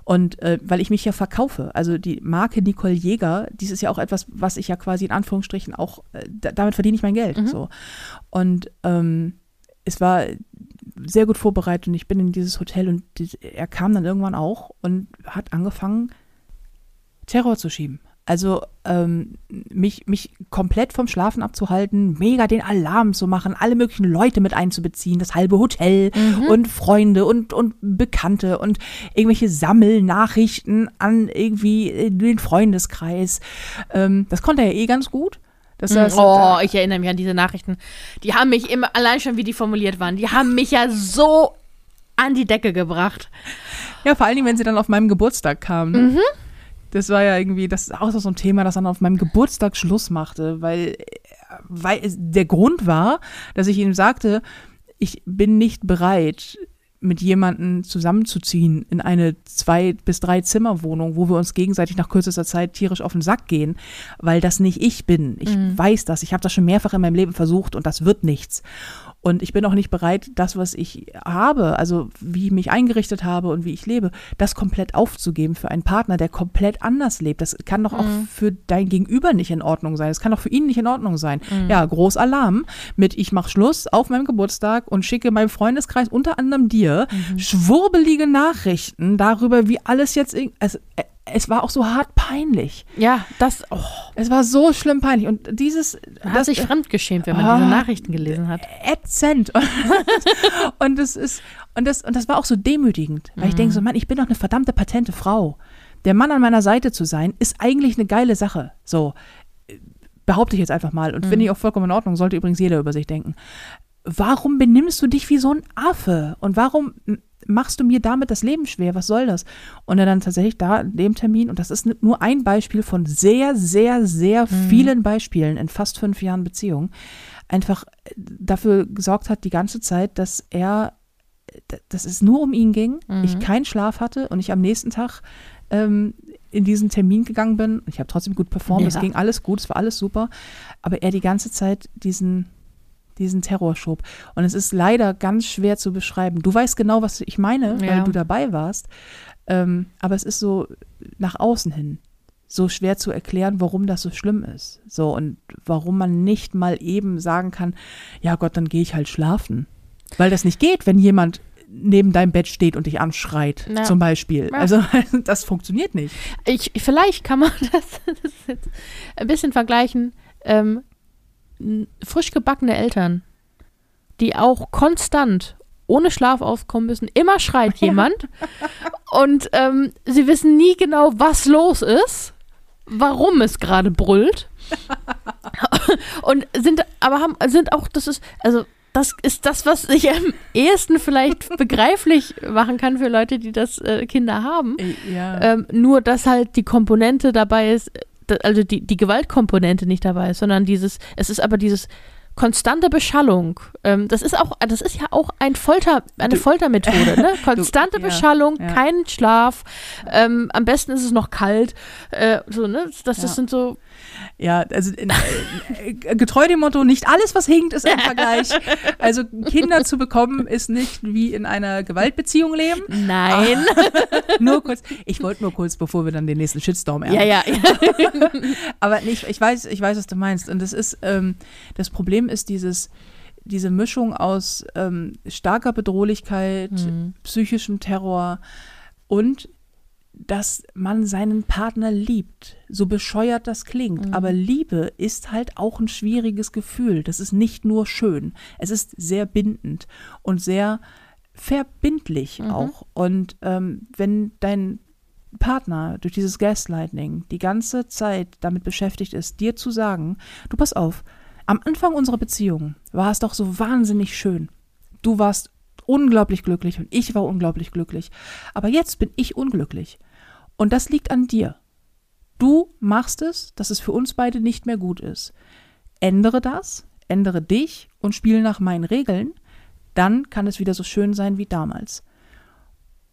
Speaker 1: Und äh, weil ich mich ja verkaufe. Also die Marke Nicole Jäger, dies ist ja auch etwas, was ich ja quasi in Anführungsstrichen auch, äh, da, damit verdiene ich mein Geld. So. Und ähm, es war sehr gut vorbereitet und ich bin in dieses Hotel und die, er kam dann irgendwann auch und hat angefangen, Terror zu schieben. Also ähm, mich, mich komplett vom Schlafen abzuhalten, mega den Alarm zu machen, alle möglichen Leute mit einzubeziehen, das halbe Hotel und Freunde und, und Bekannte und irgendwelche Sammelnachrichten an irgendwie äh, den Freundeskreis. Ähm, das konnte er eh ganz gut. Das heißt,
Speaker 2: Oh, ich erinnere mich an diese Nachrichten. Die haben mich immer, allein schon wie die formuliert waren, die haben mich ja so an die Decke gebracht.
Speaker 1: Ja, vor allen Dingen, wenn sie dann auf meinem Geburtstag kam. Ne? Das war ja irgendwie, das ist auch so ein Thema, das dann auf meinem Geburtstag Schluss machte, weil, weil der Grund war, dass ich ihm sagte, ich bin nicht bereit, mit jemandem zusammenzuziehen in eine zwei bis drei Zimmerwohnung, wo wir uns gegenseitig nach kürzester Zeit tierisch auf den Sack gehen, weil das nicht ich bin. Ich
Speaker 2: Mhm.
Speaker 1: weiß das. Ich habe das schon mehrfach in meinem Leben versucht und das wird nichts. Und ich bin auch nicht bereit, das, was ich habe, also wie ich mich eingerichtet habe und wie ich lebe, das komplett aufzugeben für einen Partner, der komplett anders lebt. Das kann doch auch für dein Gegenüber nicht in Ordnung sein. Das kann doch für ihn nicht in Ordnung sein. Ja, Großalarm mit ich mache Schluss auf meinem Geburtstag und schicke meinem Freundeskreis, unter anderem dir, schwurbelige Nachrichten darüber, wie alles jetzt, irg- es, es war auch so hart peinlich.
Speaker 2: Ja, das oh,
Speaker 1: Es war so schlimm peinlich. Und dieses,
Speaker 2: hat
Speaker 1: das
Speaker 2: sich fremdgeschämt, wenn man
Speaker 1: Ah.
Speaker 2: diese Nachrichten gelesen hat.
Speaker 1: ätzend. und das ist, und das, und das war auch so demütigend, weil ich denke so, Mann, ich bin doch eine verdammte patente Frau. Der Mann an meiner Seite zu sein, ist eigentlich eine geile Sache. So, äh, behaupte ich jetzt einfach mal. Und finde ich auch vollkommen in Ordnung, sollte übrigens jeder über sich denken. Warum benimmst du dich wie so ein Affe? Und warum machst du mir damit das Leben schwer? Was soll das? Und er dann tatsächlich da in dem Termin, und das ist nur ein Beispiel von sehr, sehr, sehr vielen Beispielen in fast fünf Jahren Beziehung, einfach äh, dafür gesorgt hat die ganze Zeit, dass er, dass es nur um ihn ging, ich keinen Schlaf hatte und ich am nächsten Tag ähm, in diesen Termin gegangen bin. Ich habe trotzdem gut performt, es
Speaker 2: Ja.
Speaker 1: ging alles gut, es war alles super, aber er die ganze Zeit diesen diesen Terror schob. Und es ist leider ganz schwer zu beschreiben. Du weißt genau, was ich meine, weil
Speaker 2: Ja.
Speaker 1: du dabei warst. Ähm, aber es ist so nach außen hin so schwer zu erklären, warum das so schlimm ist. So und warum man nicht mal eben sagen kann, ja Gott, dann gehe ich halt schlafen. Weil das nicht geht, wenn jemand neben deinem Bett steht und dich anschreit,
Speaker 2: Ja.
Speaker 1: zum Beispiel.
Speaker 2: Ja.
Speaker 1: Also das funktioniert nicht.
Speaker 2: Ich, vielleicht kann man das, das ein bisschen vergleichen. Ähm, frisch gebackene Eltern, die auch konstant ohne Schlaf aufkommen müssen. Immer schreit jemand. Und ähm, sie wissen nie genau, was los ist, warum es gerade brüllt. Und sind aber haben, sind auch, das ist, also das ist das, was ich am ehesten vielleicht begreiflich machen kann für Leute, die das äh, Kinder haben.
Speaker 1: Ja.
Speaker 2: Ähm, nur, dass halt die Komponente dabei ist, also die, die Gewaltkomponente nicht dabei ist, sondern dieses, es ist aber dieses konstante Beschallung. Ähm, das ist auch, das ist ja auch ein Folter, eine
Speaker 1: Du-
Speaker 2: Foltermethode, ne? Konstante
Speaker 1: ja,
Speaker 2: Beschallung,
Speaker 1: ja.
Speaker 2: kein Schlaf. Ähm, am besten ist es noch kalt. Äh, so, ne? Das, das
Speaker 1: Ja.
Speaker 2: sind so.
Speaker 1: Ja, also in, äh, getreu dem Motto, nicht alles, was hinkt, ist ein Vergleich. Also Kinder zu bekommen, ist nicht wie in einer Gewaltbeziehung leben.
Speaker 2: Nein.
Speaker 1: Nur kurz, ich wollte nur kurz, bevor wir dann den nächsten Shitstorm ernten.
Speaker 2: ja, ja, ja.
Speaker 1: Aber nicht, ich weiß, ich weiß, was du meinst. Und das ist, ähm, das Problem ist dieses, diese Mischung aus ähm, starker Bedrohlichkeit,
Speaker 2: Mhm.
Speaker 1: psychischem Terror und dass man seinen Partner liebt. So bescheuert das klingt. Aber Liebe ist halt auch ein schwieriges Gefühl. Das ist nicht nur schön. Es ist sehr bindend und sehr verbindlich auch. Und ähm, wenn dein Partner durch dieses Gaslighting die ganze Zeit damit beschäftigt ist, dir zu sagen, du pass auf, am Anfang unserer Beziehung war es doch so wahnsinnig schön. Du warst unglaublich glücklich und ich war unglaublich glücklich. Aber jetzt bin ich unglücklich. Und das liegt an dir. Du machst es, dass es für uns beide nicht mehr gut ist. Ändere das, ändere dich und spiele nach meinen Regeln, dann kann es wieder so schön sein wie damals.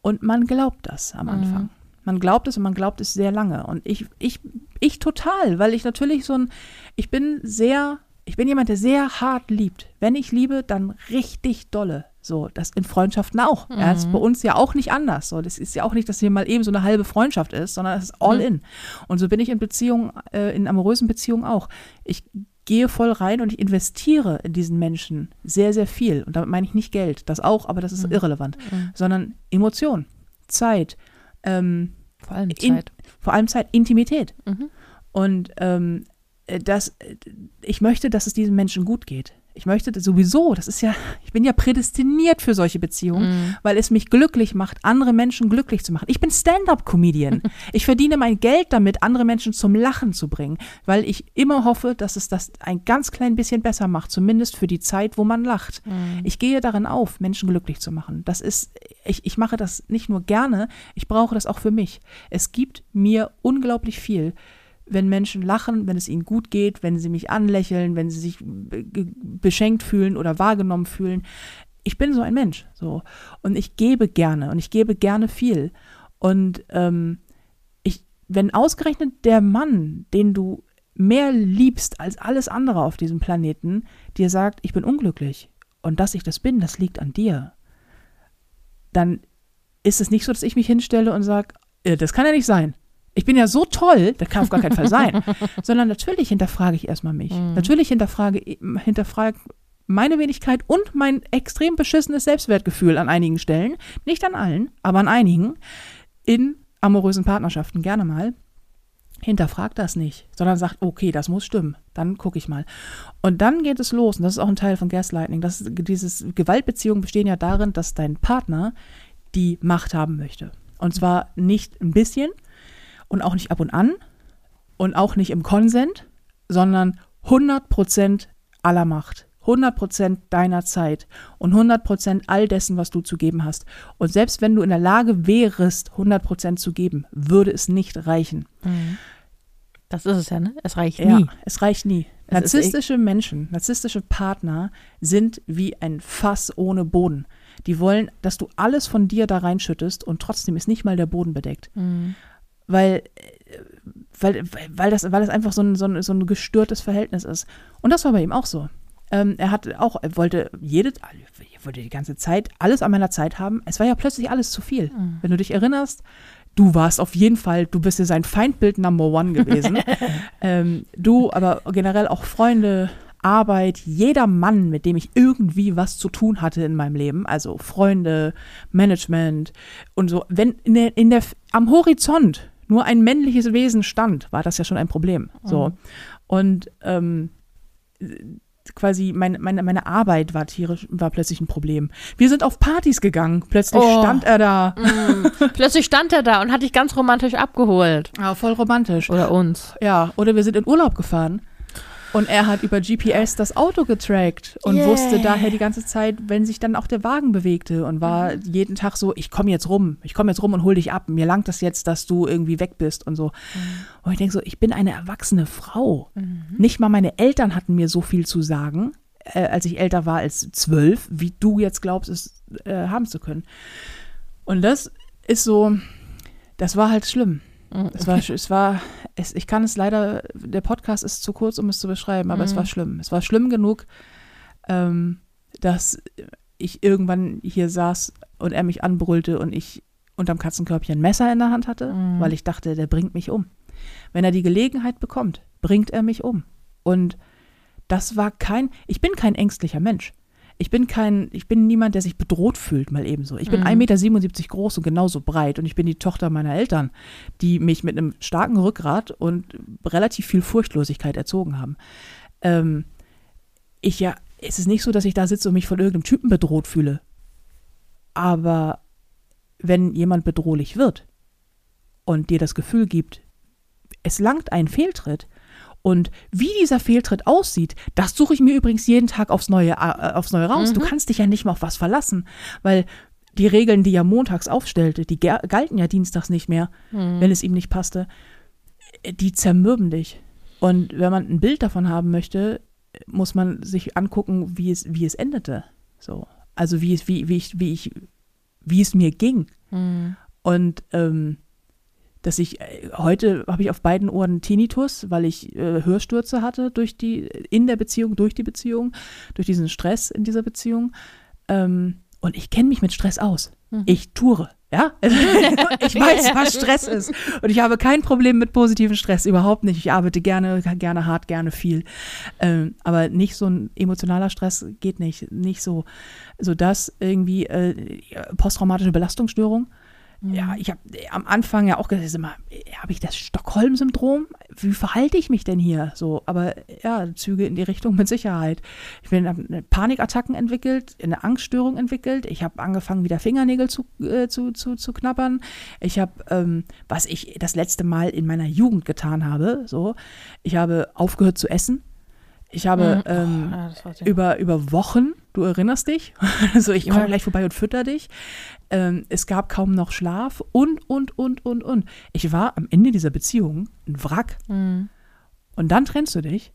Speaker 1: Und man glaubt das am Anfang. Man glaubt es und man glaubt es sehr lange. Und ich, ich, ich total, weil ich natürlich so ein, ich bin sehr, ich bin jemand, der sehr hart liebt. Wenn ich liebe, dann richtig dolle. So, das in Freundschaften auch. Ja, das ist bei uns ja auch nicht anders. So, das ist ja auch nicht, dass hier mal eben so eine halbe Freundschaft ist, sondern es ist all in. Und so bin ich in Beziehungen, äh, in amorösen Beziehungen auch. Ich gehe voll rein und ich investiere in diesen Menschen sehr, sehr viel. Und damit meine ich nicht Geld, das auch, aber das ist irrelevant, sondern Emotion, Zeit, ähm,
Speaker 2: Vor allem
Speaker 1: in-
Speaker 2: Zeit.
Speaker 1: vor allem Zeit, Intimität.
Speaker 2: Mhm.
Speaker 1: Und ähm, äh, das, äh, ich möchte, dass es diesen Menschen gut geht. Ich möchte sowieso, das ist ja, ich bin ja prädestiniert für solche Beziehungen,
Speaker 2: Mhm.
Speaker 1: weil es mich glücklich macht, andere Menschen glücklich zu machen. Ich bin Stand-up-Comedian. ich verdiene mein Geld damit, andere Menschen zum Lachen zu bringen, weil ich immer hoffe, dass es das ein ganz klein bisschen besser macht, zumindest für die Zeit, wo man lacht. Ich gehe darin auf, Menschen glücklich zu machen. Das ist, ich, ich mache das nicht nur gerne, ich brauche das auch für mich. Es gibt mir unglaublich viel wenn Menschen lachen, wenn es ihnen gut geht, wenn sie mich anlächeln, wenn sie sich beschenkt fühlen oder wahrgenommen fühlen. ich bin so ein Mensch. So. Und ich gebe gerne und ich gebe gerne viel. Und ähm, ich, wenn ausgerechnet der Mann, den du mehr liebst als alles andere auf diesem Planeten, dir sagt, ich bin unglücklich und dass ich das bin, das liegt an dir, dann ist es nicht so, dass ich mich hinstelle und sage, äh, das kann ja nicht sein. Ich bin ja so toll, das kann auf gar keinen Fall sein. Sondern natürlich hinterfrage ich erstmal mich.
Speaker 2: Mhm.
Speaker 1: Natürlich hinterfrage, hinterfrage meine Wenigkeit und mein extrem beschissenes Selbstwertgefühl an einigen Stellen, nicht an allen, aber an einigen, in amorösen Partnerschaften gerne mal. Hinterfragt das nicht, sondern sagt, okay, das muss stimmen. Dann gucke ich mal. Und dann geht es los, und das ist auch ein Teil von Gaslighting. Das, dieses Gewaltbeziehungen bestehen ja darin, dass dein Partner die Macht haben möchte. Und zwar nicht ein bisschen und auch nicht ab und an und auch nicht im Konsent, sondern 100% aller Macht. 100% deiner Zeit und 100% all dessen, was du zu geben hast. Und selbst wenn du in der Lage wärest, 100% zu geben, würde es nicht reichen.
Speaker 2: Das ist es ja, ne? Es reicht
Speaker 1: Ja,
Speaker 2: nie.
Speaker 1: es reicht nie.
Speaker 2: Ist
Speaker 1: Narzisstische Menschen, narzisstische Partner sind wie ein Fass ohne Boden. Die wollen, dass du alles von dir da reinschüttest und trotzdem ist nicht mal der Boden bedeckt.
Speaker 2: Mhm.
Speaker 1: Weil, äh, weil, weil, das, weil das einfach so ein, so, ein, so ein gestörtes Verhältnis ist. Und das war bei ihm auch so. Ähm, er hat auch, er wollte jede, er wollte die ganze Zeit alles an meiner Zeit haben. Es war ja plötzlich alles zu viel. Wenn du dich erinnerst, du warst auf jeden Fall, du bist ja sein Feindbild Number One gewesen. ähm, du, aber generell auch Freunde, Arbeit, jeder Mann, mit dem ich irgendwie was zu tun hatte in meinem Leben, also Freunde, Management und so, wenn in der, in der, am Horizont nur ein männliches Wesen stand, war das ja schon ein Problem. So. Und ähm, quasi meine, meine, meine Arbeit war tierisch, war plötzlich ein Problem. Wir sind auf Partys gegangen. Plötzlich
Speaker 2: Oh.
Speaker 1: stand er da.
Speaker 2: Plötzlich stand er da und hat dich ganz romantisch abgeholt.
Speaker 1: Ja, voll romantisch.
Speaker 2: Oder uns.
Speaker 1: Ja, oder wir sind in Urlaub gefahren. Und er hat über GPS das Auto getrackt und
Speaker 2: Yay.
Speaker 1: wusste daher die ganze Zeit, wenn sich dann auch der Wagen bewegte und war
Speaker 2: Mhm.
Speaker 1: jeden Tag so, ich komme jetzt rum, ich komme jetzt rum und hol dich ab. Mir langt das jetzt, dass du irgendwie weg bist und so.
Speaker 2: Mhm.
Speaker 1: Und ich denke so, ich bin eine erwachsene Frau. Nicht mal meine Eltern hatten mir so viel zu sagen, äh, als ich älter war als zwölf, wie du jetzt glaubst, es äh, haben zu können. Und das ist so, das war halt schlimm. Es war, es war, es, ich kann es leider, der Podcast ist zu kurz, um es zu beschreiben, aber es war schlimm. Es war schlimm genug, ähm, dass ich irgendwann hier saß und er mich anbrüllte und ich unterm Katzenkörbchen ein Messer in der Hand hatte,
Speaker 2: Mhm.
Speaker 1: weil ich dachte, der bringt mich um. Wenn er die Gelegenheit bekommt, bringt er mich um. Und das war kein, ich bin kein ängstlicher Mensch. Ich bin kein, ich bin niemand, der sich bedroht fühlt, mal ebenso. Ich bin
Speaker 2: Mhm.
Speaker 1: 1,77 Meter groß und genauso breit und ich bin die Tochter meiner Eltern, die mich mit einem starken Rückgrat und relativ viel Furchtlosigkeit erzogen haben. Ähm, ich ja, es ist nicht so, dass ich da sitze und mich von irgendeinem Typen bedroht fühle. Aber wenn jemand bedrohlich wird und dir das Gefühl gibt, es langt ein Fehltritt, und wie dieser Fehltritt aussieht, das suche ich mir übrigens jeden Tag aufs Neue, äh, aufs Neue raus. Du kannst dich ja nicht mehr auf was verlassen, weil die Regeln, die er montags aufstellte, die galten ja dienstags nicht mehr, wenn es ihm nicht passte. Äh, Die zermürben dich. Und wenn man ein Bild davon haben möchte, muss man sich angucken, wie es, wie es endete. So. Also wie es, wie, wie ich, wie ich, wie es mir ging.
Speaker 2: Mhm.
Speaker 1: Und ähm, dass ich äh, heute habe ich auf beiden Ohren Tinnitus, weil ich äh, Hörstürze hatte durch die in der Beziehung, durch die Beziehung, durch diesen Stress in dieser Beziehung. Ähm, und ich kenne mich mit Stress aus. Ich toure, ja. ich weiß, was Stress ist. Und ich habe kein Problem mit positivem Stress, überhaupt nicht. Ich arbeite gerne, gerne hart, gerne viel. Ähm, aber nicht so ein emotionaler Stress geht nicht. Nicht so, so das irgendwie äh, posttraumatische Belastungsstörung. Ja, ich habe am Anfang ja auch gesagt, sag mal, habe ich das Stockholm-Syndrom? Wie verhalte ich mich denn hier? So, aber ja, Züge in die Richtung mit Sicherheit. Ich bin Panikattacken entwickelt, eine Angststörung entwickelt. Ich habe angefangen, wieder Fingernägel zu, äh, zu, zu, zu knabbern. Ich habe, ähm, was ich das letzte Mal in meiner Jugend getan habe, so, ich habe aufgehört zu essen. Ich habe ähm,
Speaker 2: Ja, das war sehr-
Speaker 1: über, über Wochen, du erinnerst dich, also ich komme
Speaker 2: Ja.
Speaker 1: gleich vorbei und fütter dich. Ähm, es gab kaum noch Schlaf und, und, und, und, und. Ich war am Ende dieser Beziehung ein Wrack.
Speaker 2: Mhm.
Speaker 1: Und dann trennst du dich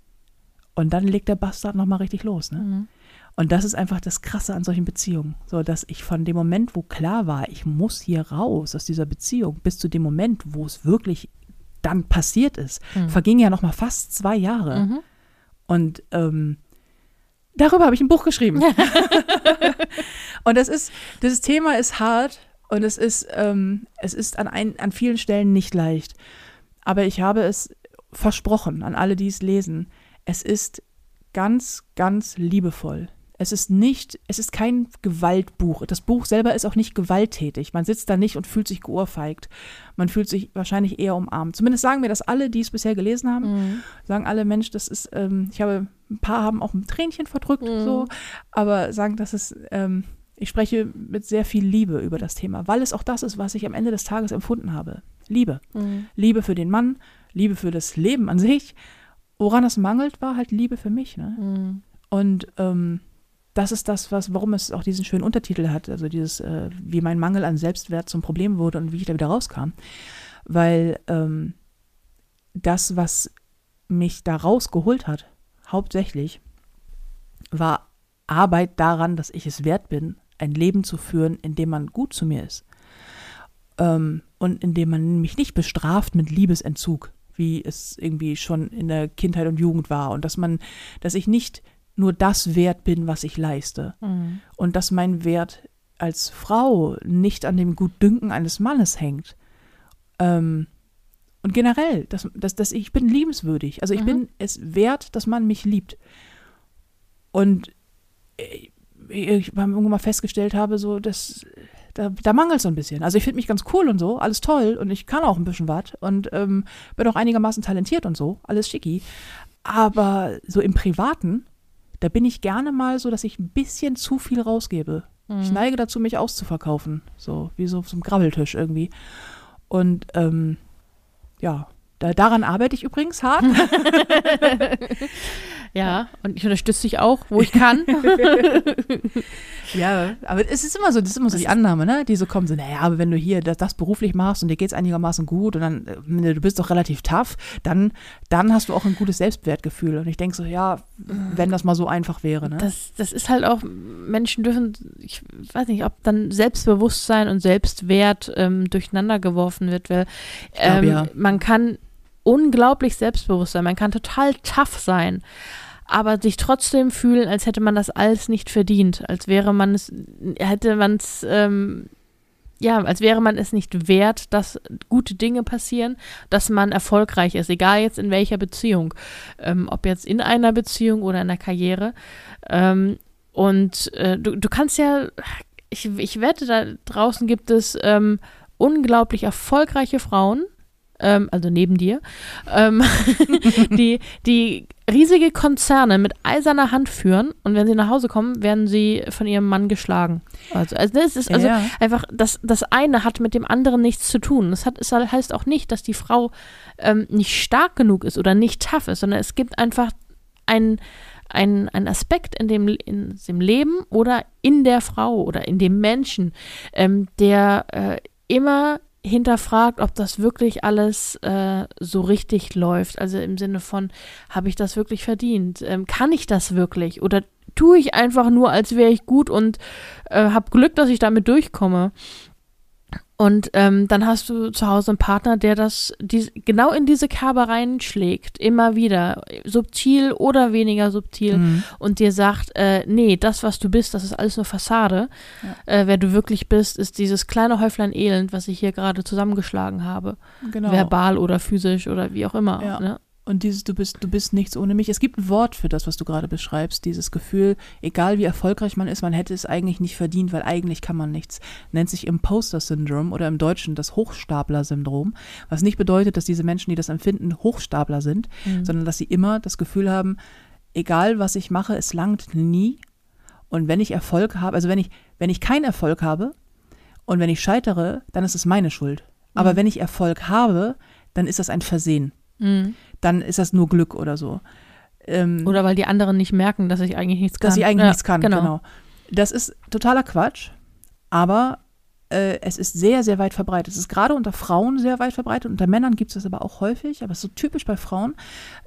Speaker 1: und dann legt der Bastard nochmal richtig los. Ne?
Speaker 2: Mhm.
Speaker 1: Und das ist einfach das Krasse an solchen Beziehungen. So, dass ich von dem Moment, wo klar war, ich muss hier raus aus dieser Beziehung, bis zu dem Moment, wo es wirklich dann passiert ist,
Speaker 2: Mhm.
Speaker 1: vergingen ja noch mal fast zwei Jahre.
Speaker 2: Mhm.
Speaker 1: Und ähm, darüber habe ich ein Buch geschrieben. und das ist, das Thema ist hart und es ist, ähm, es ist an, ein, an vielen Stellen nicht leicht. Aber ich habe es versprochen an alle, die es lesen. Es ist ganz, ganz liebevoll. Es ist nicht, es ist kein Gewaltbuch. Das Buch selber ist auch nicht gewalttätig. Man sitzt da nicht und fühlt sich geohrfeigt. Man fühlt sich wahrscheinlich eher umarmt. Zumindest sagen mir das alle, die es bisher gelesen haben
Speaker 2: Mhm.
Speaker 1: sagen alle, Mensch, das ist, ähm, ich habe, ein paar haben auch ein Tränchen verdrückt,
Speaker 2: Mhm.
Speaker 1: so, aber sagen, dass es, ähm, ich spreche mit sehr viel Liebe über das Thema, weil es auch das ist, was ich am Ende des Tages empfunden habe. Liebe.
Speaker 2: Mhm.
Speaker 1: Liebe für den Mann, Liebe für das Leben an sich. Woran es mangelt, war halt Liebe für mich. Ne?
Speaker 2: Mhm.
Speaker 1: Und ähm, das ist das, was, warum es auch diesen schönen Untertitel hat, also dieses, äh, wie mein Mangel an Selbstwert zum Problem wurde und wie ich da wieder rauskam. Weil ähm, das, was mich da rausgeholt hat, hauptsächlich, war Arbeit daran, dass ich es wert bin, ein Leben zu führen, in dem man gut zu mir ist. Ähm, und in dem man mich nicht bestraft mit Liebesentzug, wie es irgendwie schon in der Kindheit und Jugend war. Und dass man, dass ich nicht nur das wert bin, was ich leiste.
Speaker 2: Mhm.
Speaker 1: Und dass mein Wert als Frau nicht an dem Gutdünken eines Mannes hängt. Ähm, und generell, dass, dass, dass ich bin liebenswürdig. Also ich
Speaker 2: Mhm.
Speaker 1: bin es wert, dass man mich liebt. Und ich, ich irgendwann mal festgestellt habe, so, dass da, da mangelt es so ein bisschen. Also ich finde mich ganz cool und so, alles toll und ich kann auch ein bisschen was und ähm, bin auch einigermaßen talentiert und so, alles schicki. Aber so im Privaten, da bin ich gerne mal so, dass ich ein bisschen zu viel rausgebe.
Speaker 2: Mhm.
Speaker 1: Ich neige dazu, mich auszuverkaufen. So wie so auf so einem Grabbeltisch irgendwie. Und ähm, ja, da, daran arbeite ich übrigens hart.
Speaker 2: Ja, und ich unterstütze dich auch, wo ich kann.
Speaker 1: ja, aber es ist immer so, das ist immer so die Annahme, ne? Die so kommen, so, naja, aber wenn du hier das, das beruflich machst und dir geht es einigermaßen gut und dann, äh, du bist doch relativ tough, dann, dann hast du auch ein gutes Selbstwertgefühl. Und ich denke so, ja, wenn das mal so einfach wäre, ne?
Speaker 2: Das, das ist halt auch, Menschen dürfen, ich weiß nicht, ob dann Selbstbewusstsein und Selbstwert ähm, durcheinander geworfen wird, weil ähm,
Speaker 1: ja.
Speaker 2: man kann unglaublich selbstbewusst sein, man kann total tough sein, aber sich trotzdem fühlen, als hätte man das alles nicht verdient, als wäre man es, hätte man es, ähm, ja, als wäre man es nicht wert, dass gute Dinge passieren, dass man erfolgreich ist, egal jetzt in welcher Beziehung, ähm, ob jetzt in einer Beziehung oder in der Karriere. Ähm, und äh, du, du kannst ja, ich, ich wette, da draußen gibt es ähm, unglaublich erfolgreiche Frauen, ähm, also neben dir, ähm, die, die riesige Konzerne mit eiserner Hand führen und wenn sie nach Hause kommen, werden sie von ihrem Mann geschlagen. Also, also das ist also
Speaker 1: ja.
Speaker 2: einfach, das, das eine hat mit dem anderen nichts zu tun. Das hat, es heißt auch nicht, dass die Frau ähm, nicht stark genug ist oder nicht tough ist, sondern es gibt einfach einen ein, ein Aspekt in dem, in dem Leben oder in der Frau oder in dem Menschen, ähm, der äh, immer hinterfragt, ob das wirklich alles äh, so richtig läuft. Also im Sinne von, habe ich das wirklich verdient? Ähm, kann ich das wirklich? Oder tue ich einfach nur, als wäre ich gut und äh, habe Glück, dass ich damit durchkomme? Und ähm, dann hast du zu Hause einen Partner, der das die, genau in diese Kerbe reinschlägt, immer wieder, subtil oder weniger subtil,
Speaker 1: Mhm.
Speaker 2: und dir sagt, äh, nee, das, was du bist, das ist alles nur Fassade. Äh, wer du wirklich bist, ist dieses kleine Häuflein Elend, was ich hier gerade zusammengeschlagen habe.
Speaker 1: Genau.
Speaker 2: Verbal oder physisch oder wie auch immer.
Speaker 1: Ja.
Speaker 2: Ne?
Speaker 1: Und dieses, du bist, du bist nichts ohne mich. Es gibt ein Wort für das, was du gerade beschreibst. Dieses Gefühl, egal wie erfolgreich man ist, man hätte es eigentlich nicht verdient, weil eigentlich kann man nichts. Nennt sich Imposter-Syndrom oder im Deutschen das Hochstapler-Syndrom. Was nicht bedeutet, dass diese Menschen, die das empfinden, Hochstapler sind,
Speaker 2: Mhm.
Speaker 1: sondern dass sie immer das Gefühl haben, egal was ich mache, es langt nie. Und wenn ich Erfolg habe, also wenn ich, wenn ich keinen Erfolg habe und wenn ich scheitere, dann ist es meine Schuld. Aber
Speaker 2: Mhm.
Speaker 1: wenn ich Erfolg habe, dann ist das ein Versehen
Speaker 2: Mhm.
Speaker 1: Dann ist das nur Glück oder so. Ähm,
Speaker 2: Oder weil die anderen nicht merken, dass ich eigentlich nichts kann.
Speaker 1: dass sie eigentlich
Speaker 2: Ja,
Speaker 1: nichts kann, genau.
Speaker 2: Genau.
Speaker 1: Das ist totaler Quatsch, aber äh, es ist sehr, sehr weit verbreitet. Es ist gerade unter Frauen sehr weit verbreitet, unter Männern gibt es das aber auch häufig, aber es ist so typisch bei Frauen.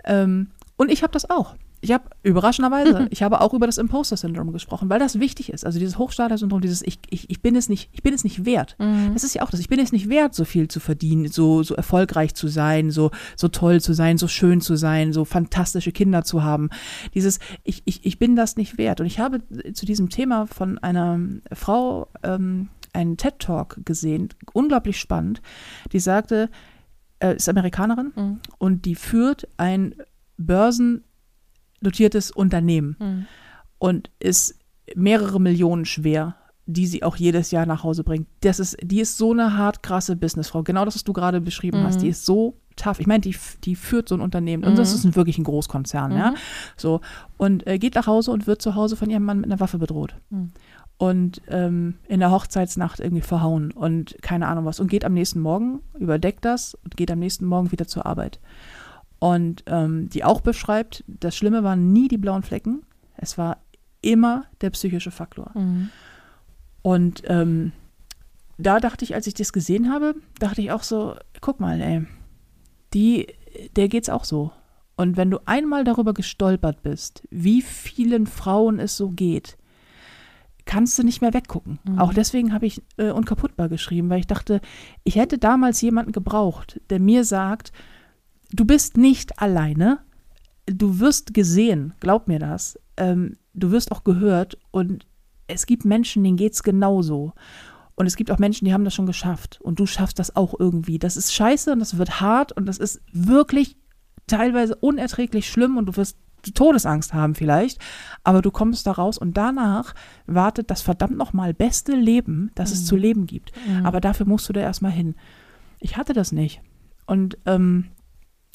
Speaker 1: Ähm, und ich habe das auch. Ich habe überraschenderweise, ich habe auch über das Imposter-Syndrom gesprochen, weil das wichtig ist. Also dieses Hochstarter-Syndrom, dieses ich, ich, ich bin es nicht, ich bin es nicht wert.
Speaker 2: Mhm.
Speaker 1: Das ist ja auch das. Ich bin es nicht wert, so viel zu verdienen, so, so erfolgreich zu sein, so, so toll zu sein, so schön zu sein, so fantastische Kinder zu haben. Dieses, ich, ich, ich bin das nicht wert. Und ich habe zu diesem Thema von einer Frau ähm, einen TED-Talk gesehen, unglaublich spannend, die sagte, äh, ist Amerikanerin
Speaker 2: Mhm.
Speaker 1: und die führt ein börsennotiertes Unternehmen
Speaker 2: Mhm.
Speaker 1: und ist mehrere Millionen schwer, die sie auch jedes Jahr nach Hause bringt. Das ist, die ist so eine hart krasse Businessfrau. Genau das, was du gerade beschrieben
Speaker 2: Mhm.
Speaker 1: hast. Die ist so tough. Ich meine, die, die führt so ein Unternehmen. Und das
Speaker 2: Mhm.
Speaker 1: ist ein, wirklich ein Großkonzern, ja.
Speaker 2: Mhm.
Speaker 1: So. Und äh, geht nach Hause und wird zu Hause von ihrem Mann mit einer Waffe bedroht.
Speaker 2: Mhm.
Speaker 1: Und ähm, in der Hochzeitsnacht irgendwie verhauen und keine Ahnung was. Und geht am nächsten Morgen, überdeckt das und geht am nächsten Morgen wieder zur Arbeit. Und ähm, die auch beschreibt, das Schlimme waren nie die blauen Flecken. Es war immer der psychische Faktor.
Speaker 2: Mhm.
Speaker 1: Und ähm, da dachte ich, als ich das gesehen habe, dachte ich auch so, guck mal, ey, die, der geht's auch so. Und wenn du einmal darüber gestolpert bist, wie vielen Frauen es so geht, kannst du nicht mehr weggucken.
Speaker 2: Mhm.
Speaker 1: Auch deswegen habe ich äh, unkaputtbar geschrieben, weil ich dachte, ich hätte damals jemanden gebraucht, der mir sagt, du bist nicht alleine, du wirst gesehen, glaub mir das, ähm, du wirst auch gehört und es gibt Menschen, denen geht's genauso. Und es gibt auch Menschen, die haben das schon geschafft. Und du schaffst das auch irgendwie. Das ist scheiße und das wird hart und das ist wirklich teilweise unerträglich schlimm und du wirst Todesangst haben vielleicht. Aber du kommst da raus und danach wartet das verdammt nochmal beste Leben, das es
Speaker 2: Mhm.
Speaker 1: zu leben gibt.
Speaker 2: Mhm.
Speaker 1: Aber dafür musst du da erstmal hin. Ich hatte das nicht. Und ähm,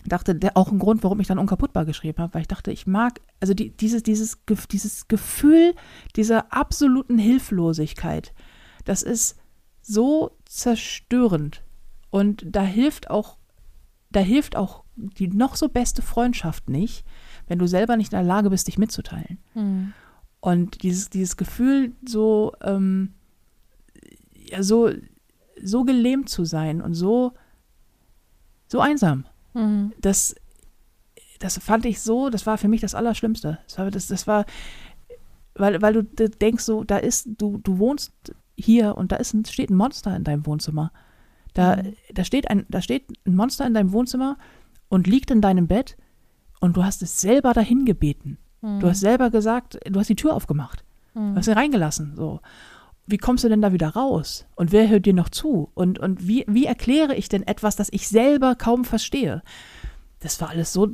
Speaker 1: dachte, der, auch ein Grund, warum ich dann unkaputtbar geschrieben habe, weil ich dachte, ich mag, also die, dieses, dieses, dieses Gefühl dieser absoluten Hilflosigkeit, das ist so zerstörend. Und da hilft auch, da hilft auch die noch so beste Freundschaft nicht, wenn du selber nicht in der Lage bist, dich mitzuteilen.
Speaker 2: Mhm.
Speaker 1: Und dieses, dieses Gefühl, so, ähm, ja, so, so gelähmt zu sein und so, so einsam,
Speaker 2: Mhm.
Speaker 1: das, das fand ich so, das war für mich das Allerschlimmste. Das war, das, das war weil, weil du denkst so, da ist, du, du wohnst hier und da ist ein, steht ein Monster in deinem Wohnzimmer. Da,
Speaker 2: Mhm.
Speaker 1: da, steht ein, da steht ein Monster in deinem Wohnzimmer und liegt in deinem Bett und du hast es selber dahin gebeten.
Speaker 2: Mhm.
Speaker 1: Du hast selber gesagt, du hast die Tür aufgemacht. Du
Speaker 2: Mhm.
Speaker 1: hast ihn reingelassen. So. Wie kommst du denn da wieder raus? Und wer hört dir noch zu? Und, und wie, wie erkläre ich denn etwas, das ich selber kaum verstehe? Das war alles so,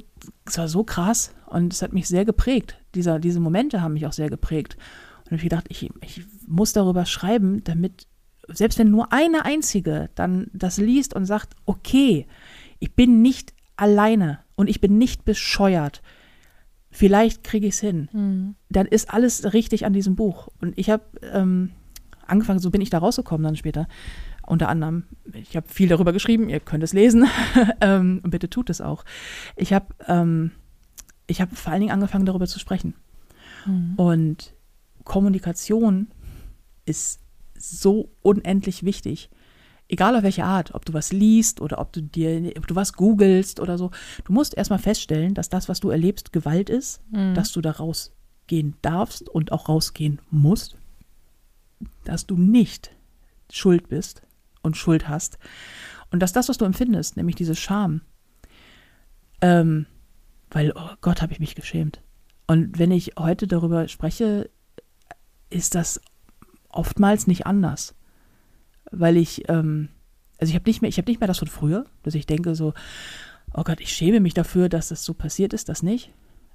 Speaker 1: das war so krass und es hat mich sehr geprägt. Dieser, diese Momente haben mich auch sehr geprägt. Und ich habe gedacht, ich, ich muss darüber schreiben, damit, selbst wenn nur eine einzige dann das liest und sagt, okay, ich bin nicht alleine und ich bin nicht bescheuert. Vielleicht kriege ich es hin
Speaker 2: Mhm.
Speaker 1: dann ist alles richtig an diesem Buch. Und ich habe ähm, angefangen, so bin ich da rausgekommen dann später. Unter anderem, ich habe viel darüber geschrieben, ihr könnt es lesen. ähm, und bitte tut es auch. Ich habe ähm, ich habe vor allen Dingen angefangen, darüber zu sprechen.
Speaker 2: Mhm.
Speaker 1: Und Kommunikation ist so unendlich wichtig. Egal auf welche Art, ob du was liest oder ob du dir, ob du was googelst oder so. Du musst erstmal feststellen, dass das, was du erlebst, Gewalt ist
Speaker 2: Mhm.
Speaker 1: dass du da rausgehen darfst und auch rausgehen musst, dass du nicht schuld bist und Schuld hast und dass das, was du empfindest, nämlich diese Scham, ähm, weil, oh Gott, habe ich mich geschämt. Und wenn ich heute darüber spreche, ist das oftmals nicht anders, weil ich, ähm, also ich habe nicht mehr, ich habe nicht mehr das von früher, dass ich denke so, oh Gott, ich schäme mich dafür, dass das so passiert ist, das nicht.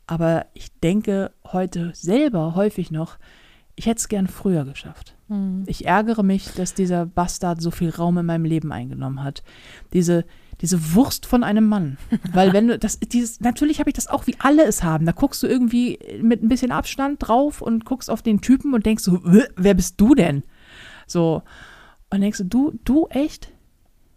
Speaker 1: Aber ich denke heute selber häufig noch, ich hätte es gern früher geschafft.
Speaker 2: Mhm.
Speaker 1: Ich ärgere mich, dass dieser Bastard so viel Raum in meinem Leben eingenommen hat. Diese, diese Wurst von einem Mann. Weil wenn du das, dieses, natürlich habe ich das auch, wie alle es haben. Da guckst du irgendwie mit ein bisschen Abstand drauf und guckst auf den Typen und denkst so, "Äh, wer bist du denn? So. Und denkst du, du, du echt?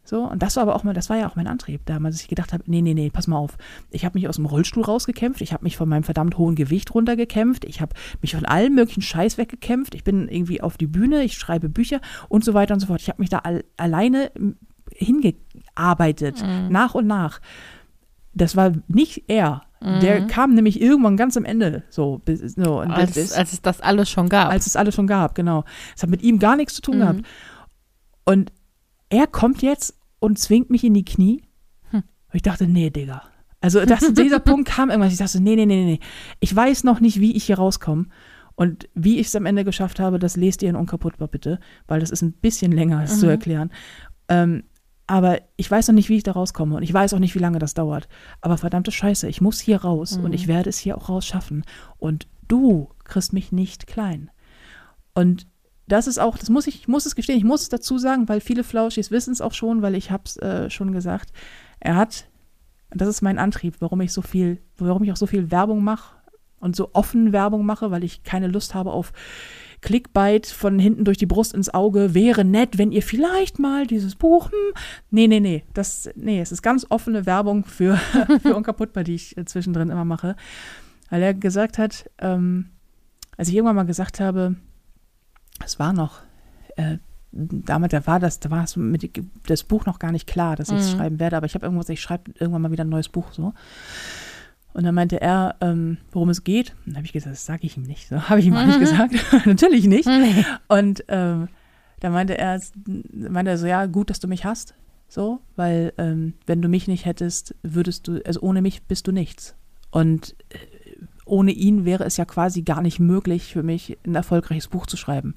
Speaker 1: So, und das war aber auch mal, das war ja auch mein Antrieb damals, dass ich gedacht habe, nee, nee, nee, pass mal auf. Ich habe mich aus dem Rollstuhl rausgekämpft, ich habe mich von meinem verdammt hohen Gewicht runtergekämpft, ich habe mich von allem möglichen Scheiß weggekämpft, ich bin irgendwie auf die Bühne, ich schreibe Bücher und so weiter und so fort. Ich habe mich da all, alleine m, hingearbeitet,
Speaker 2: Mhm.
Speaker 1: nach und nach. Das war nicht er. Der kam nämlich irgendwann ganz am Ende, so, bis, so und
Speaker 2: als,
Speaker 1: das-
Speaker 2: als es das alles schon gab.
Speaker 1: als es alles schon gab, genau. Es hat mit ihm gar nichts zu tun
Speaker 2: Mhm.
Speaker 1: gehabt. Und er kommt jetzt und zwingt mich in die Knie.
Speaker 2: Hm.
Speaker 1: Und ich dachte, nee, Digga. Also das, dieser Punkt kam irgendwann. Ich dachte, nee, nee, nee, nee. Ich weiß noch nicht, wie ich hier rauskomme. Und wie ich es am Ende geschafft habe, das lest ihr in Unkaputtbar bitte, weil das ist ein bisschen länger, es zu
Speaker 2: Mhm.
Speaker 1: erklären. Ähm, aber ich weiß noch nicht, wie ich da rauskomme und ich weiß auch nicht, wie lange das dauert. Aber verdammte Scheiße, ich muss hier raus und
Speaker 2: Mhm.
Speaker 1: ich werde es hier auch rausschaffen. Und du kriegst mich nicht klein. Und das ist auch, das muss ich, ich muss es gestehen, ich muss es dazu sagen, weil viele Flauschis wissen es auch schon, weil ich habe es äh, schon gesagt. Er hat, das ist mein Antrieb, warum ich so viel, warum ich auch so viel Werbung mache und so offen Werbung mache, weil ich keine Lust habe auf Clickbait von hinten durch die Brust ins Auge. Wäre nett, wenn ihr vielleicht mal dieses Buch, hm, nee, nee, nee, das, nee, es ist ganz offene Werbung für, für Unkaputtbar, die ich äh, zwischendrin immer mache. Weil er gesagt hat, ähm, als ich irgendwann mal gesagt habe, es war noch, äh, damit da war das, da war es mit das Buch noch gar nicht klar, dass ich es
Speaker 2: Mhm.
Speaker 1: schreiben werde, aber ich habe irgendwann gesagt, ich schreibe irgendwann mal wieder ein neues Buch so. Und dann meinte er, ähm, worum es geht. Und dann habe ich gesagt, das sage ich ihm nicht. So habe ich ihm auch nicht
Speaker 2: Mhm.
Speaker 1: gesagt. Natürlich nicht.
Speaker 2: Nee.
Speaker 1: Und ähm, da meinte er, meinte er so, ja, gut, dass du mich hast. So, weil ähm, wenn du mich nicht hättest, würdest du, also ohne mich bist du nichts. Und äh, ohne ihn wäre es ja quasi gar nicht möglich für mich, ein erfolgreiches Buch zu schreiben.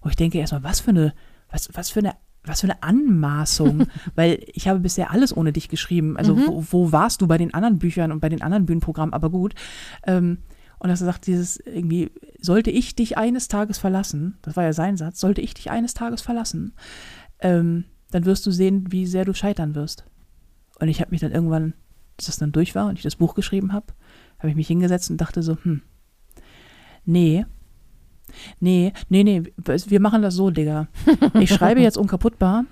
Speaker 1: Und ich denke erstmal, was für eine, was, was für eine, was für eine Anmaßung, weil ich habe bisher alles ohne dich geschrieben. Also
Speaker 2: Mhm.
Speaker 1: wo, wo warst du bei den anderen Büchern und bei den anderen Bühnenprogrammen? Aber gut. Ähm, und dass er sagt, dieses irgendwie, sollte ich dich eines Tages verlassen, das war ja sein Satz, sollte ich dich eines Tages verlassen, ähm, dann wirst du sehen, wie sehr du scheitern wirst. Und ich habe mich dann irgendwann, als das dann durch war und ich das Buch geschrieben habe, habe ich mich hingesetzt und dachte so, hm, nee, nee, nee, nee, wir machen das so, Digga. Ich schreibe jetzt unkaputtbar,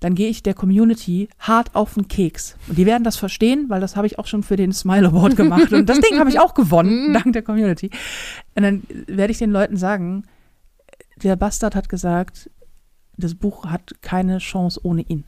Speaker 1: dann gehe ich der Community hart auf den Keks. Und die werden das verstehen, weil das habe ich auch schon für den Smile Award gemacht. Und das Ding habe ich auch gewonnen, dank der Community. Und dann werde ich den Leuten sagen, der Bastard hat gesagt, das Buch hat keine Chance ohne ihn.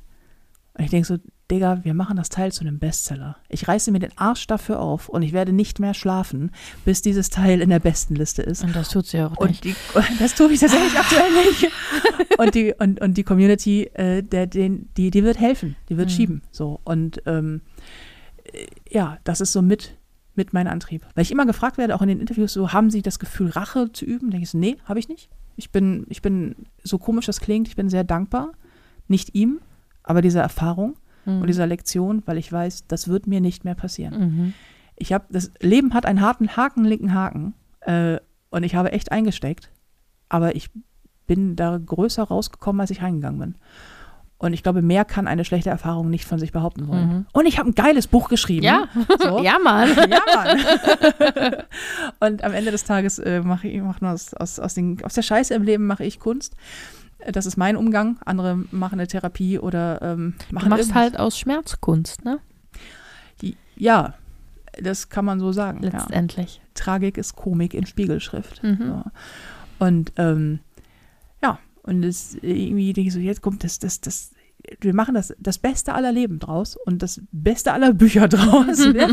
Speaker 1: Und ich denke so, Digga, wir machen das Teil zu einem Bestseller. Ich reiße mir den Arsch dafür auf und ich werde nicht mehr schlafen, bis dieses Teil in der besten Liste ist.
Speaker 2: Und das tut sie auch
Speaker 1: Und
Speaker 2: nicht.
Speaker 1: die, das tue ich tatsächlich aktuell nicht. Und die, und, und die Community, äh, der, den, die, die wird helfen, die wird
Speaker 2: Mhm.
Speaker 1: schieben. So. Und ähm, äh, ja, das ist so mit, mit mein Antrieb. Weil ich immer gefragt werde, auch in den Interviews, so, haben Sie das Gefühl, Rache zu üben? Denke ich so, nee, habe ich nicht. Ich bin, ich bin, so komisch das klingt, ich bin sehr dankbar. Nicht ihm, aber dieser Erfahrung
Speaker 2: Mhm.
Speaker 1: und dieser Lektion, weil ich weiß, das wird mir nicht mehr passieren.
Speaker 2: Mhm.
Speaker 1: Ich habe, das Leben hat einen harten Haken, linken Haken. Äh, und ich habe echt eingesteckt. Aber ich bin da größer rausgekommen, als ich reingegangen bin. Und ich glaube, mehr kann eine schlechte Erfahrung nicht von sich behaupten wollen.
Speaker 2: Mhm.
Speaker 1: Und ich habe ein geiles Buch geschrieben.
Speaker 2: Ja,
Speaker 1: So.
Speaker 2: ja, Mann.
Speaker 1: Ja, Mann. und am Ende des Tages äh, mache ich mach nur aus, aus, aus, den, aus der Scheiße im Leben mache ich Kunst. Das ist mein Umgang. Andere machen eine Therapie oder ähm,
Speaker 2: Du
Speaker 1: machen
Speaker 2: machst
Speaker 1: irgendwas.
Speaker 2: halt aus Schmerzkunst, ne?
Speaker 1: Die, ja, das kann man so sagen. Ja.
Speaker 2: Letztendlich.
Speaker 1: Tragik ist Komik in Spiegelschrift.
Speaker 2: Mhm.
Speaker 1: So. Und ähm, ja, und es irgendwie denke ich so, jetzt kommt das, das, das, wir machen das, das Beste aller Leben draus und das Beste aller Bücher draus. ja,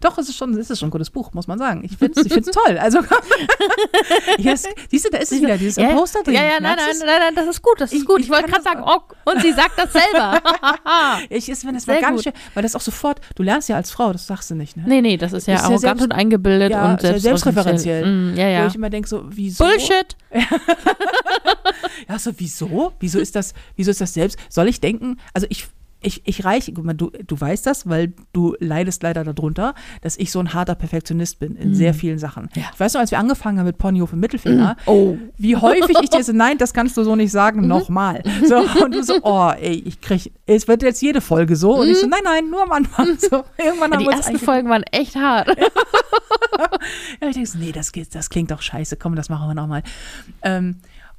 Speaker 1: doch, es ist schon, es ist schon ein gutes Buch, muss man sagen. Ich finde es ich find's toll. Also, ja, es, siehst du, da ist es wieder, dieses
Speaker 2: Ja,
Speaker 1: Poster drin.
Speaker 2: ja, ja, nein, nein, nein, nein, das ist gut, das ist
Speaker 1: Ich-
Speaker 2: gut.
Speaker 1: ich
Speaker 2: Ich, wollte gerade sagen, oh, und sie sagt das selber.
Speaker 1: Ich ist, wenn das ganz
Speaker 2: gut.
Speaker 1: schön, weil das auch sofort, du lernst ja als Frau, das sagst du nicht, ne?
Speaker 2: nee, nee, das ist ja
Speaker 1: Ist
Speaker 2: arrogant
Speaker 1: selbst-
Speaker 2: und eingebildet
Speaker 1: Ja,
Speaker 2: und
Speaker 1: sehr selbstreferenziell.
Speaker 2: Mm, ja,
Speaker 1: Wo
Speaker 2: ja.
Speaker 1: ich immer denke, so, wieso?
Speaker 2: Bullshit.
Speaker 1: Ja, so, wieso? Wieso ist das, wieso ist das selbst? Soll ich denken, also ich, ich, ich reiche, guck mal, du, du weißt das, weil du leidest leider darunter, dass ich so ein harter Perfektionist bin in sehr vielen Sachen.
Speaker 2: Ja.
Speaker 1: Ich weiß noch, als wir angefangen haben mit Ponyhof im Mittelfinger,
Speaker 2: Oh.
Speaker 1: wie häufig ich dir so, nein, das kannst du so nicht sagen, nochmal. So, und du so, oh, ey, ich krieg, es wird jetzt jede Folge so. Und ich so, nein, nein, nur am Anfang. So, irgendwann haben
Speaker 2: Die ersten Folgen waren echt hart.
Speaker 1: Ja, ich denke so, nee, das, geht, das klingt doch scheiße, komm, das machen wir nochmal. Ähm,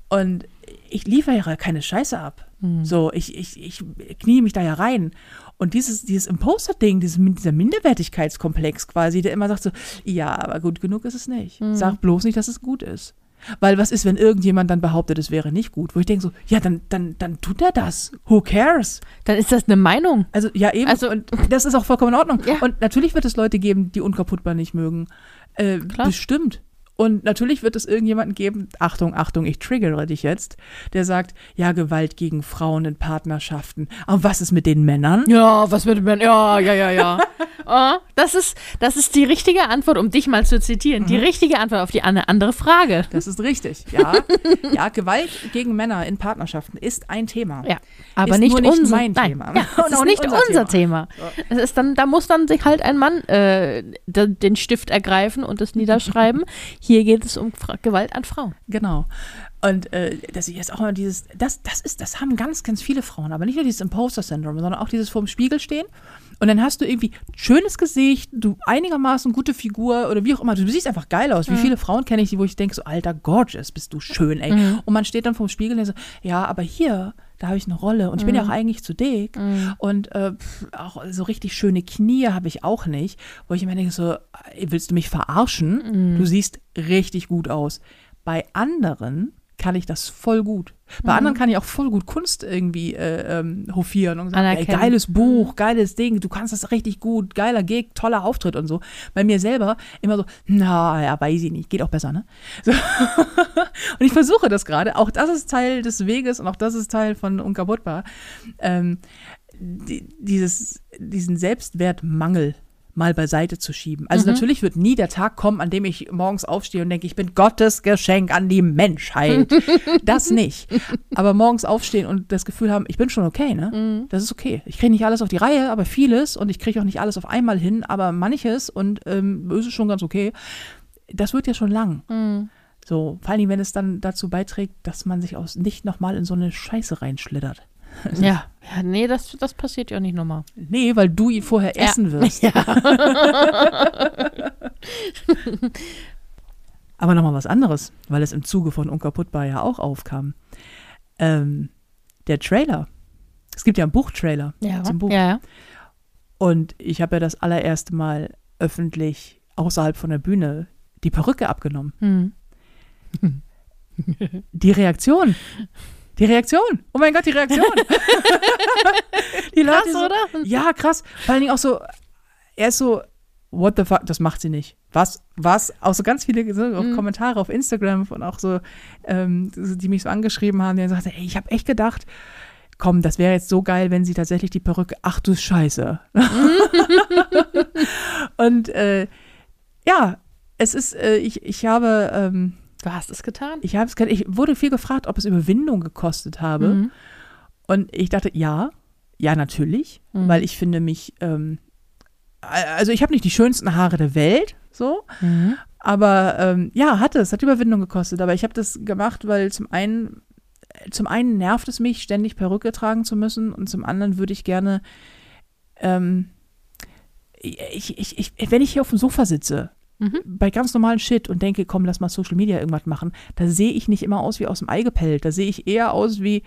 Speaker 1: und ich liefere ja keine Scheiße ab. So, ich, ich, ich knie mich da ja rein. Und dieses, dieses Imposter-Ding, dieser Minderwertigkeitskomplex quasi, der immer sagt so, ja, aber gut genug ist es nicht. Sag bloß nicht, dass es gut ist. Weil was ist, wenn irgendjemand dann behauptet, es wäre nicht gut? Wo ich denke so, ja, dann, dann, dann tut er das. Who cares?
Speaker 2: Dann ist das eine Meinung.
Speaker 1: Also ja, eben.
Speaker 2: Also-
Speaker 1: und das ist auch vollkommen in Ordnung.
Speaker 2: Ja.
Speaker 1: Und natürlich wird es Leute geben, die unkaputtbar nicht mögen. Äh,
Speaker 2: Klar.
Speaker 1: Bestimmt. Und natürlich wird es irgendjemanden geben, Achtung, Achtung, ich triggere dich jetzt, der sagt, ja, Gewalt gegen Frauen in Partnerschaften. Aber was ist mit den Männern?
Speaker 2: Ja, was mit man? Ja, ja, ja, ja. oh, das ist, das ist die richtige Antwort, um dich mal zu zitieren.
Speaker 1: Mhm.
Speaker 2: Die richtige Antwort auf die eine andere Frage.
Speaker 1: Das ist richtig, ja. ja, Gewalt gegen Männer in Partnerschaften ist ein Thema.
Speaker 2: Ja, aber
Speaker 1: Ist
Speaker 2: nicht,
Speaker 1: nicht
Speaker 2: unser
Speaker 1: mein
Speaker 2: Nein,
Speaker 1: Thema.
Speaker 2: Ja, es ist nicht unser,
Speaker 1: unser
Speaker 2: Thema. Es ist dann, da muss dann sich halt ein Mann äh, de- den Stift ergreifen und es niederschreiben. Hier geht es um Fra Gewalt an Frauen.
Speaker 1: Genau. Und äh, dass ich jetzt auch mal dieses, das, das ist, das haben ganz, ganz viele Frauen, aber nicht nur dieses Imposter-Syndrom, sondern auch dieses vorm Spiegel stehen. Und dann hast du irgendwie schönes Gesicht, du einigermaßen gute Figur oder wie auch immer. Du siehst einfach geil aus. Wie
Speaker 2: Mhm.
Speaker 1: viele Frauen kenne ich, die, wo ich denke, so, alter, gorgeous, bist du schön, ey.
Speaker 2: Mhm.
Speaker 1: Und man steht dann vorm Spiegel und so, ja, aber hier, da habe ich eine Rolle und ich bin
Speaker 2: Mhm.
Speaker 1: ja auch eigentlich zu dick. Und äh, pf, auch so richtig schöne Knie habe ich auch nicht. Wo ich immer denke, so, ey, willst du mich verarschen?
Speaker 2: Mhm.
Speaker 1: Du siehst richtig gut aus. Bei anderen kann ich das voll gut. Bei
Speaker 2: Mhm.
Speaker 1: anderen kann ich auch voll gut Kunst irgendwie äh, ähm, hofieren und sagen, ey, geiles Buch, geiles Ding, du kannst das richtig gut, geiler Gig, toller Auftritt und so. Bei mir selber immer so, na ja, weiß ich nicht, geht auch besser, ne? So. und ich versuche das gerade, auch das ist Teil des Weges und auch das ist Teil von Unkaputtbar, ähm, die, dieses, diesen Selbstwertmangel mal beiseite zu schieben. Also natürlich wird nie der Tag kommen, an dem ich morgens aufstehe und denke, ich bin Gottes Geschenk an die Menschheit. das nicht. Aber morgens aufstehen und das Gefühl haben, ich bin schon okay, ne? Das ist okay. Ich kriege nicht alles auf die Reihe, aber vieles und ich kriege auch nicht alles auf einmal hin, aber manches und ähm, es ist schon ganz okay. Das wird ja schon lang.
Speaker 2: Mhm.
Speaker 1: So, vor allem, wenn es dann dazu beiträgt, dass man sich aus nicht nochmal in so eine Scheiße reinschlittert.
Speaker 2: Ja, ja nee, das, das passiert ja nicht nochmal.
Speaker 1: Nee, weil du ihn vorher
Speaker 2: Ja.
Speaker 1: essen wirst.
Speaker 2: Ja.
Speaker 1: Aber nochmal was anderes, weil es im Zuge von Unkaputtbar ja auch aufkam. Ähm, der Trailer. Es gibt ja einen Buchtrailer
Speaker 2: Ja,
Speaker 1: zum Buch.
Speaker 2: ja.
Speaker 1: Und ich habe ja das allererste Mal öffentlich außerhalb von der Bühne die Perücke abgenommen.
Speaker 2: Hm.
Speaker 1: Die Reaktion. Die Reaktion. Oh mein Gott, die Reaktion. die
Speaker 2: Krass,
Speaker 1: Leute so,
Speaker 2: oder?
Speaker 1: Ja, krass. Vor allen Dingen auch so, er ist so, what the fuck, das macht sie nicht. Was, was? Auch so ganz viele so,
Speaker 2: Mhm.
Speaker 1: Kommentare auf Instagram von auch so, ähm, die mich so angeschrieben haben, die sagten, ey, ich habe echt gedacht, komm, das wäre jetzt so geil, wenn sie tatsächlich die Perücke, ach du Scheiße. Und äh, ja, es ist, äh, ich, ich habe, ähm,
Speaker 2: Du hast es getan.
Speaker 1: ich habe es, ich wurde viel gefragt, ob es Überwindung gekostet habe.
Speaker 2: Mhm.
Speaker 1: Und ich dachte, ja, ja, natürlich,
Speaker 2: Mhm.
Speaker 1: weil ich finde mich, ähm, also ich habe nicht die schönsten Haare der Welt, so,
Speaker 2: Mhm.
Speaker 1: aber ähm, ja, hatte es, hat Überwindung gekostet. Aber ich habe das gemacht, weil zum einen, zum einen nervt es mich, ständig Perücke tragen zu müssen und zum anderen würde ich gerne, ähm, ich, ich, ich, wenn ich hier auf dem Sofa sitze,
Speaker 2: Mhm.
Speaker 1: bei ganz normalen Shit und denke, komm, lass mal Social Media irgendwas machen, da sehe ich nicht immer aus wie aus dem Ei gepellt. Da sehe ich eher aus wie,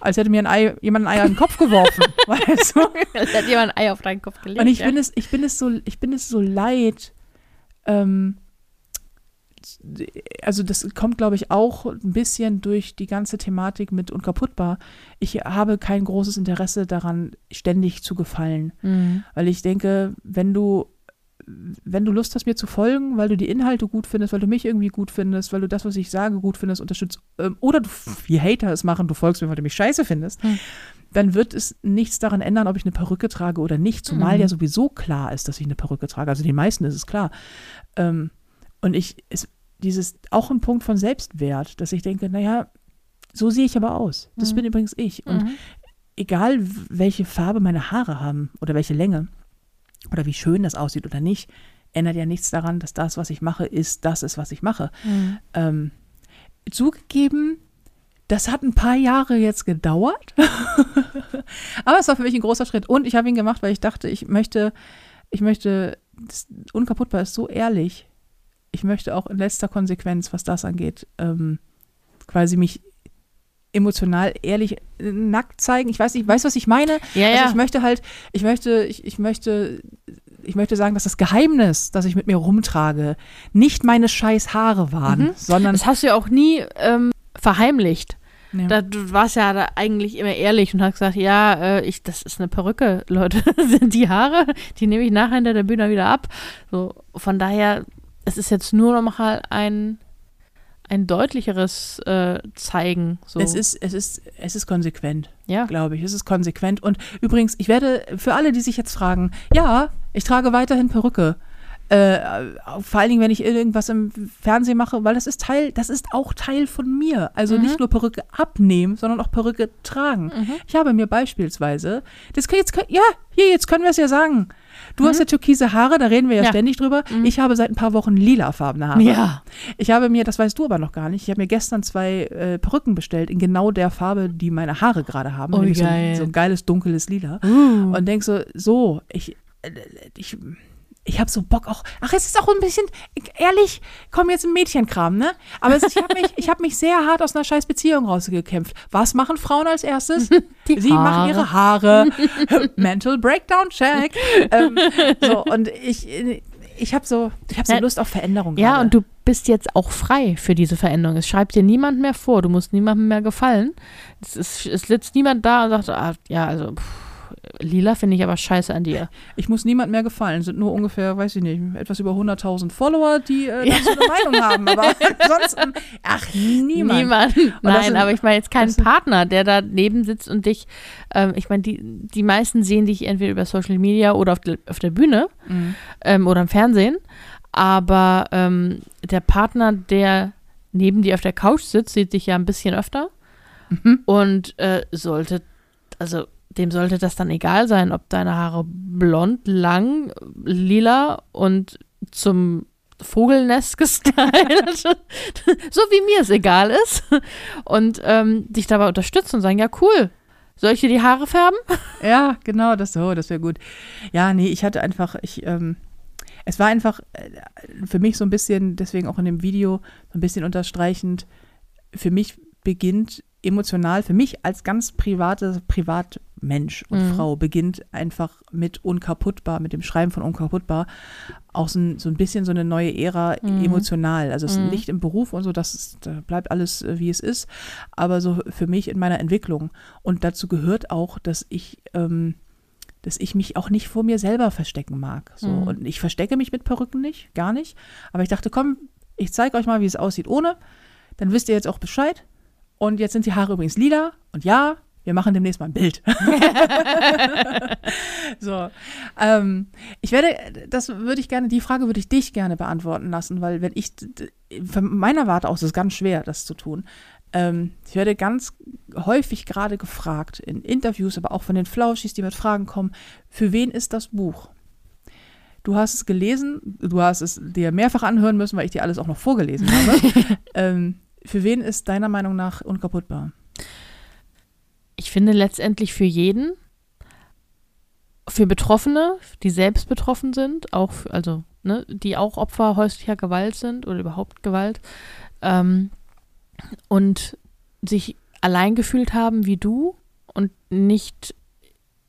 Speaker 1: als hätte mir ein Ei, jemand ein Ei an den Kopf geworfen. weißt du?
Speaker 2: Es hat jemand ein Ei auf deinen Kopf gelegt.
Speaker 1: Und ich
Speaker 2: ja.
Speaker 1: bin es, ich bin es so, ich bin es so leid. Ähm, also das kommt, glaube ich, auch ein bisschen durch die ganze Thematik mit unkaputtbar. Ich habe kein großes Interesse daran, ständig zu gefallen.
Speaker 2: Mhm.
Speaker 1: Weil ich denke, wenn du, wenn du Lust hast, mir zu folgen, weil du die Inhalte gut findest, weil du mich irgendwie gut findest, weil du das, was ich sage, gut findest, unterstützt, ähm, oder du, wie Hater es machen, du folgst mir, weil du mich scheiße findest,
Speaker 2: Hm.
Speaker 1: dann wird es nichts daran ändern, ob ich eine Perücke trage oder nicht, zumal
Speaker 2: Mhm.
Speaker 1: ja sowieso klar ist, dass ich eine Perücke trage. Also den meisten ist es klar. Ähm, und ich, es, dieses, auch ein Punkt von Selbstwert, dass ich denke, naja, so sehe ich aber aus. Das
Speaker 2: Mhm.
Speaker 1: bin übrigens ich. Und
Speaker 2: Mhm.
Speaker 1: egal welche Farbe meine Haare haben oder welche Länge oder wie schön das aussieht oder nicht, ändert ja nichts daran, dass das, was ich mache, ist, das ist, was ich mache.
Speaker 2: Mhm.
Speaker 1: Ähm, zugegeben, das hat ein paar Jahre jetzt gedauert, aber es war für mich ein großer Schritt und ich habe ihn gemacht, weil ich dachte, ich möchte, ich möchte, unkaputtbar ist so ehrlich, ich möchte auch in letzter Konsequenz, was das angeht, ähm, quasi mich emotional ehrlich äh, nackt zeigen. Ich weiß nicht, weißt du, was ich meine?
Speaker 2: Ja,
Speaker 1: Also
Speaker 2: ja.
Speaker 1: ich möchte halt, ich möchte, ich, ich möchte ich möchte sagen, dass das Geheimnis, das ich mit mir rumtrage, nicht meine scheiß Haare waren,
Speaker 2: Mhm.
Speaker 1: sondern
Speaker 2: Das hast du ja auch nie ähm, verheimlicht.
Speaker 1: Ja.
Speaker 2: Da, du warst ja da eigentlich immer ehrlich und hast gesagt, ja, äh, ich, das ist eine Perücke, Leute. Sind die Haare, die nehme ich nachher hinter der Bühne wieder ab. So, von daher, es ist jetzt nur noch mal ein, ein deutlicheres äh, Zeigen. So.
Speaker 1: es ist, es ist, es ist konsequent.
Speaker 2: ja.
Speaker 1: glaube ich. Es ist konsequent. Und übrigens, ich werde für alle, die sich jetzt fragen, ja, ich trage weiterhin Perücke. Äh, vor allen Dingen, wenn ich irgendwas im Fernsehen mache, weil das ist Teil, das ist auch Teil von mir. Also
Speaker 2: Mhm.
Speaker 1: nicht nur Perücke abnehmen, sondern auch Perücke tragen.
Speaker 2: Mhm.
Speaker 1: Ich habe mir beispielsweise, das jetzt, ja, hier, jetzt können wir es ja sagen. Du
Speaker 2: Mhm.
Speaker 1: hast ja türkise Haare, da reden wir ja,
Speaker 2: Ja.
Speaker 1: ständig drüber.
Speaker 2: Mhm.
Speaker 1: Ich habe seit ein paar Wochen lilafarbene Haare.
Speaker 2: Ja.
Speaker 1: Ich habe mir, das weißt du aber noch gar nicht, ich habe mir gestern zwei äh, Perücken bestellt in genau der Farbe, die meine Haare gerade haben.
Speaker 2: Oh,
Speaker 1: so,
Speaker 2: geil.
Speaker 1: ein- so ein geiles dunkles Lila.
Speaker 2: Uh.
Speaker 1: Und denk so, so, ich, äh, ich, ich habe so Bock auch. Ach, es ist auch ein bisschen, ehrlich, komm jetzt ein Mädchenkram, ne? Aber es, ich habe mich, ich hab mich sehr hart aus einer scheiß Beziehung rausgekämpft. Was machen Frauen als erstes?
Speaker 2: Die
Speaker 1: Sie machen ihre Haare. Mental Breakdown Check. ähm, so, und ich, ich habe so, ich habe so
Speaker 2: Ja.
Speaker 1: Lust auf Veränderung.
Speaker 2: Ja,
Speaker 1: gerade.
Speaker 2: und du bist jetzt auch frei für diese Veränderung. Es schreibt dir niemand mehr vor, du musst niemandem mehr gefallen. Es, ist, es sitzt niemand da und sagt, ah, ja, also pff, lila finde ich aber scheiße an dir.
Speaker 1: Ich muss niemand mehr gefallen. Sind nur ungefähr, weiß ich nicht, etwas über 100.000 Follower, die äh, dazu eine Meinung haben. Aber ansonsten, ach, niemand. das
Speaker 2: Nein,
Speaker 1: sind-
Speaker 2: aber ich meine jetzt keinen Partner, der daneben sitzt und dich, ähm, ich meine, die, die meisten sehen dich entweder über Social Media oder auf, der- auf der Bühne
Speaker 1: Mhm.
Speaker 2: ähm, oder im Fernsehen. Aber ähm, der Partner, der neben dir auf der Couch sitzt, sieht dich ja ein bisschen öfter.
Speaker 1: Mhm.
Speaker 2: Und äh, sollte, also dem sollte das dann egal sein, ob deine Haare blond, lang, lila und zum Vogelnest gestylt, so wie mir es egal ist. Und ähm, dich dabei unterstützen und sagen, ja cool, soll ich dir die Haare färben?
Speaker 1: Ja, genau, das so, das wäre gut. Ja, nee, ich hatte einfach, ich, ähm, es war einfach äh, für mich so ein bisschen, deswegen auch in dem Video, so ein bisschen unterstreichend, für mich beginnt emotional, für mich als ganz private Privatmensch und
Speaker 2: Mhm.
Speaker 1: Frau beginnt einfach mit Unkaputtbar, mit dem Schreiben von Unkaputtbar, auch so ein, so ein bisschen so eine neue Ära
Speaker 2: Mhm.
Speaker 1: emotional. Also es
Speaker 2: Mhm.
Speaker 1: ist nicht im Beruf und so, das ist, da bleibt alles äh, wie es ist, aber so für mich in meiner Entwicklung. Und dazu gehört auch, dass ich, ähm, dass ich mich auch nicht vor mir selber verstecken mag. So.
Speaker 2: Mhm.
Speaker 1: Und ich verstecke mich mit Perücken nicht, gar nicht. Aber ich dachte, komm, ich zeige euch mal, wie es aussieht ohne. Dann wisst ihr jetzt auch Bescheid. Und jetzt sind die Haare übrigens lila. Und ja, wir machen demnächst mal ein Bild. so. Ähm, ich werde, das würde ich gerne, die Frage würde ich dich gerne beantworten lassen, weil wenn ich, von meiner Warte aus ist es ganz schwer, das zu tun. Ähm, ich werde ganz häufig gerade gefragt, in Interviews, aber auch von den Flauschis, die mit Fragen kommen, für wen ist das Buch? Du hast es gelesen, du hast es dir mehrfach anhören müssen, weil ich dir alles auch noch vorgelesen habe. ähm, für wen ist deiner Meinung nach unkaputtbar?
Speaker 2: Ich finde letztendlich für jeden, für Betroffene, die selbst betroffen sind, auch für, also ne, die auch Opfer häuslicher Gewalt sind oder überhaupt Gewalt ähm, und sich allein gefühlt haben wie du und nicht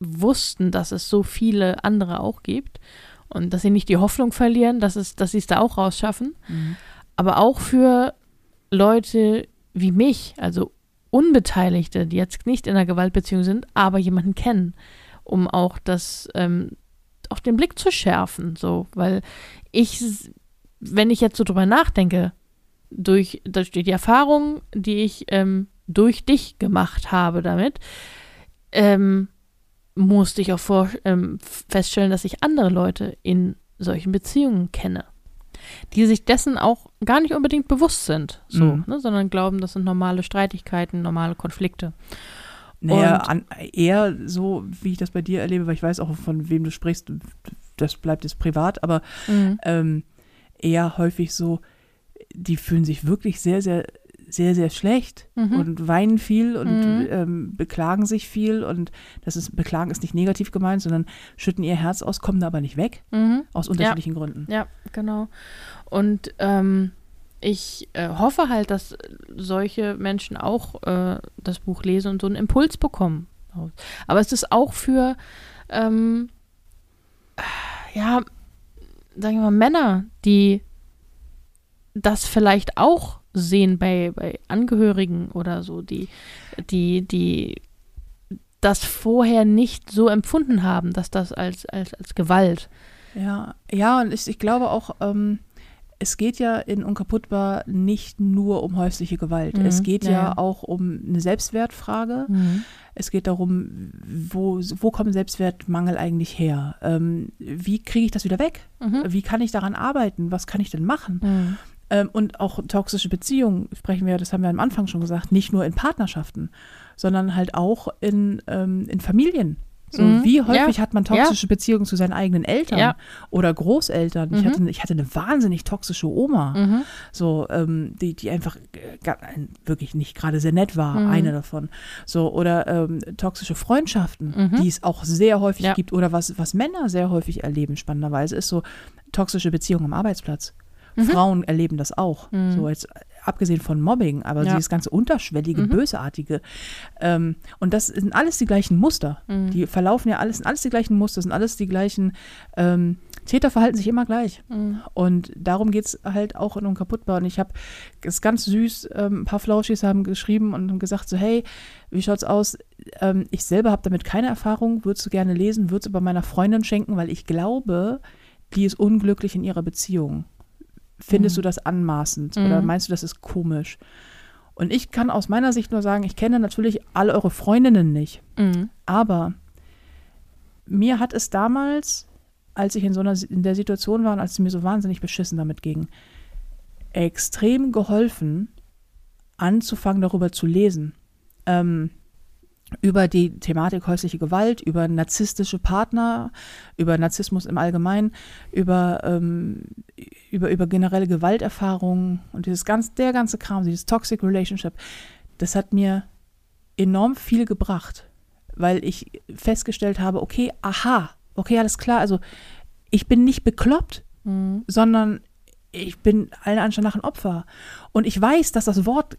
Speaker 2: wussten, dass es so viele andere auch gibt und dass sie nicht die Hoffnung verlieren, dass es, dass sie es da auch rausschaffen, aber auch für Leute wie mich, also Unbeteiligte, die jetzt nicht in einer Gewaltbeziehung sind, aber jemanden kennen, um auch das, ähm, auch den Blick zu schärfen, so, weil ich, wenn ich jetzt so drüber nachdenke, durch, durch die Erfahrung, die ich ähm, durch dich gemacht habe damit, ähm, musste ich auch vor, ähm, feststellen, dass ich andere Leute in solchen Beziehungen kenne, die sich dessen auch gar nicht unbedingt bewusst sind, so,
Speaker 1: Mhm.
Speaker 2: ne, sondern glauben, das sind normale Streitigkeiten, normale Konflikte.
Speaker 1: Naja, an, eher so, wie ich das bei dir erlebe, weil ich weiß auch, von wem du sprichst, das bleibt jetzt privat, aber ähm, eher häufig so, die fühlen sich wirklich sehr, sehr, sehr, sehr schlecht
Speaker 2: Mhm.
Speaker 1: und weinen viel und
Speaker 2: Mhm.
Speaker 1: ähm, beklagen sich viel und das ist, beklagen ist nicht negativ gemeint, sondern schütten ihr Herz aus, kommen da aber nicht weg,
Speaker 2: Mhm.
Speaker 1: aus unterschiedlichen Gründen.
Speaker 2: Ja, genau. Und ähm, ich äh, hoffe halt, dass solche Menschen auch äh, das Buch lesen und so einen Impuls bekommen. Aber es ist auch für, ähm, ja, sagen wir mal, Männer, die das vielleicht auch sehen bei, bei Angehörigen oder so, die, die, die das vorher nicht so empfunden haben, dass das als, als, als Gewalt.
Speaker 1: Ja, ja, und ich, ich glaube auch, ähm, es geht ja in Unkaputtbar nicht nur um häusliche Gewalt.
Speaker 2: Mhm,
Speaker 1: Es geht ja,
Speaker 2: ja,
Speaker 1: auch um eine Selbstwertfrage. Es geht darum, wo, wo kommt Selbstwertmangel eigentlich her? Ähm, wie kriege ich das wieder weg?
Speaker 2: Mhm.
Speaker 1: Wie kann ich daran arbeiten? Was kann ich denn machen?
Speaker 2: Mhm.
Speaker 1: Ähm, und auch toxische Beziehungen sprechen wir, das haben wir am Anfang schon gesagt, nicht nur in Partnerschaften, sondern halt auch in, ähm, in Familien. So,
Speaker 2: Mhm,
Speaker 1: wie häufig
Speaker 2: ja,
Speaker 1: hat man toxische Beziehungen zu seinen eigenen Eltern
Speaker 2: Ja.
Speaker 1: oder Großeltern? Ich,
Speaker 2: Mhm.
Speaker 1: hatte, ich hatte eine wahnsinnig toxische Oma,
Speaker 2: Mhm.
Speaker 1: so, ähm, die, die einfach äh, wirklich nicht gerade sehr nett war,
Speaker 2: Mhm.
Speaker 1: eine davon. So, oder ähm, toxische Freundschaften,
Speaker 2: Mhm.
Speaker 1: die es auch sehr häufig
Speaker 2: Ja.
Speaker 1: gibt. Oder was, was Männer sehr häufig erleben, spannenderweise, ist so toxische Beziehungen am Arbeitsplatz.
Speaker 2: Mhm.
Speaker 1: Frauen erleben das auch.
Speaker 2: Mhm.
Speaker 1: So jetzt abgesehen von Mobbing, aber
Speaker 2: Ja.
Speaker 1: dieses ganze unterschwellige,
Speaker 2: Mhm.
Speaker 1: bösartige. Ähm, und das sind alles die gleichen Muster.
Speaker 2: Mhm.
Speaker 1: Die verlaufen ja alles, sind alles die gleichen Muster, sind alles die gleichen. Ähm, Täter verhalten sich immer gleich.
Speaker 2: Mhm.
Speaker 1: Und darum geht es halt auch in Unkaputtbar. Und ich habe es ganz süß, ähm, ein paar Flauschis haben geschrieben und haben gesagt so, hey, wie schaut's aus? Ähm, ich selber habe damit keine Erfahrung, würdest du gerne lesen, würde es aber meiner Freundin schenken, weil ich glaube, die ist unglücklich in ihrer Beziehung. Findest
Speaker 2: Mhm.
Speaker 1: du das anmaßend oder
Speaker 2: Mhm.
Speaker 1: meinst du, das ist komisch? Und ich kann aus meiner Sicht nur sagen, ich kenne natürlich alle eure Freundinnen nicht.
Speaker 2: Mhm.
Speaker 1: Aber mir hat es damals, als ich in so einer in der Situation war und als es mir so wahnsinnig beschissen damit ging, extrem geholfen, anzufangen, darüber zu lesen. Ähm, über die Thematik häusliche Gewalt, über narzisstische Partner, über Narzissmus im Allgemeinen, über, ähm, über, über generelle Gewalterfahrungen und dieses ganz, der ganze Kram, dieses Toxic Relationship, das hat mir enorm viel gebracht, weil ich festgestellt habe, okay, aha, okay, alles klar, also ich bin nicht bekloppt,
Speaker 2: Mhm.
Speaker 1: sondern ich bin allen Anschein nach ein Opfer. Und ich weiß, dass das Wort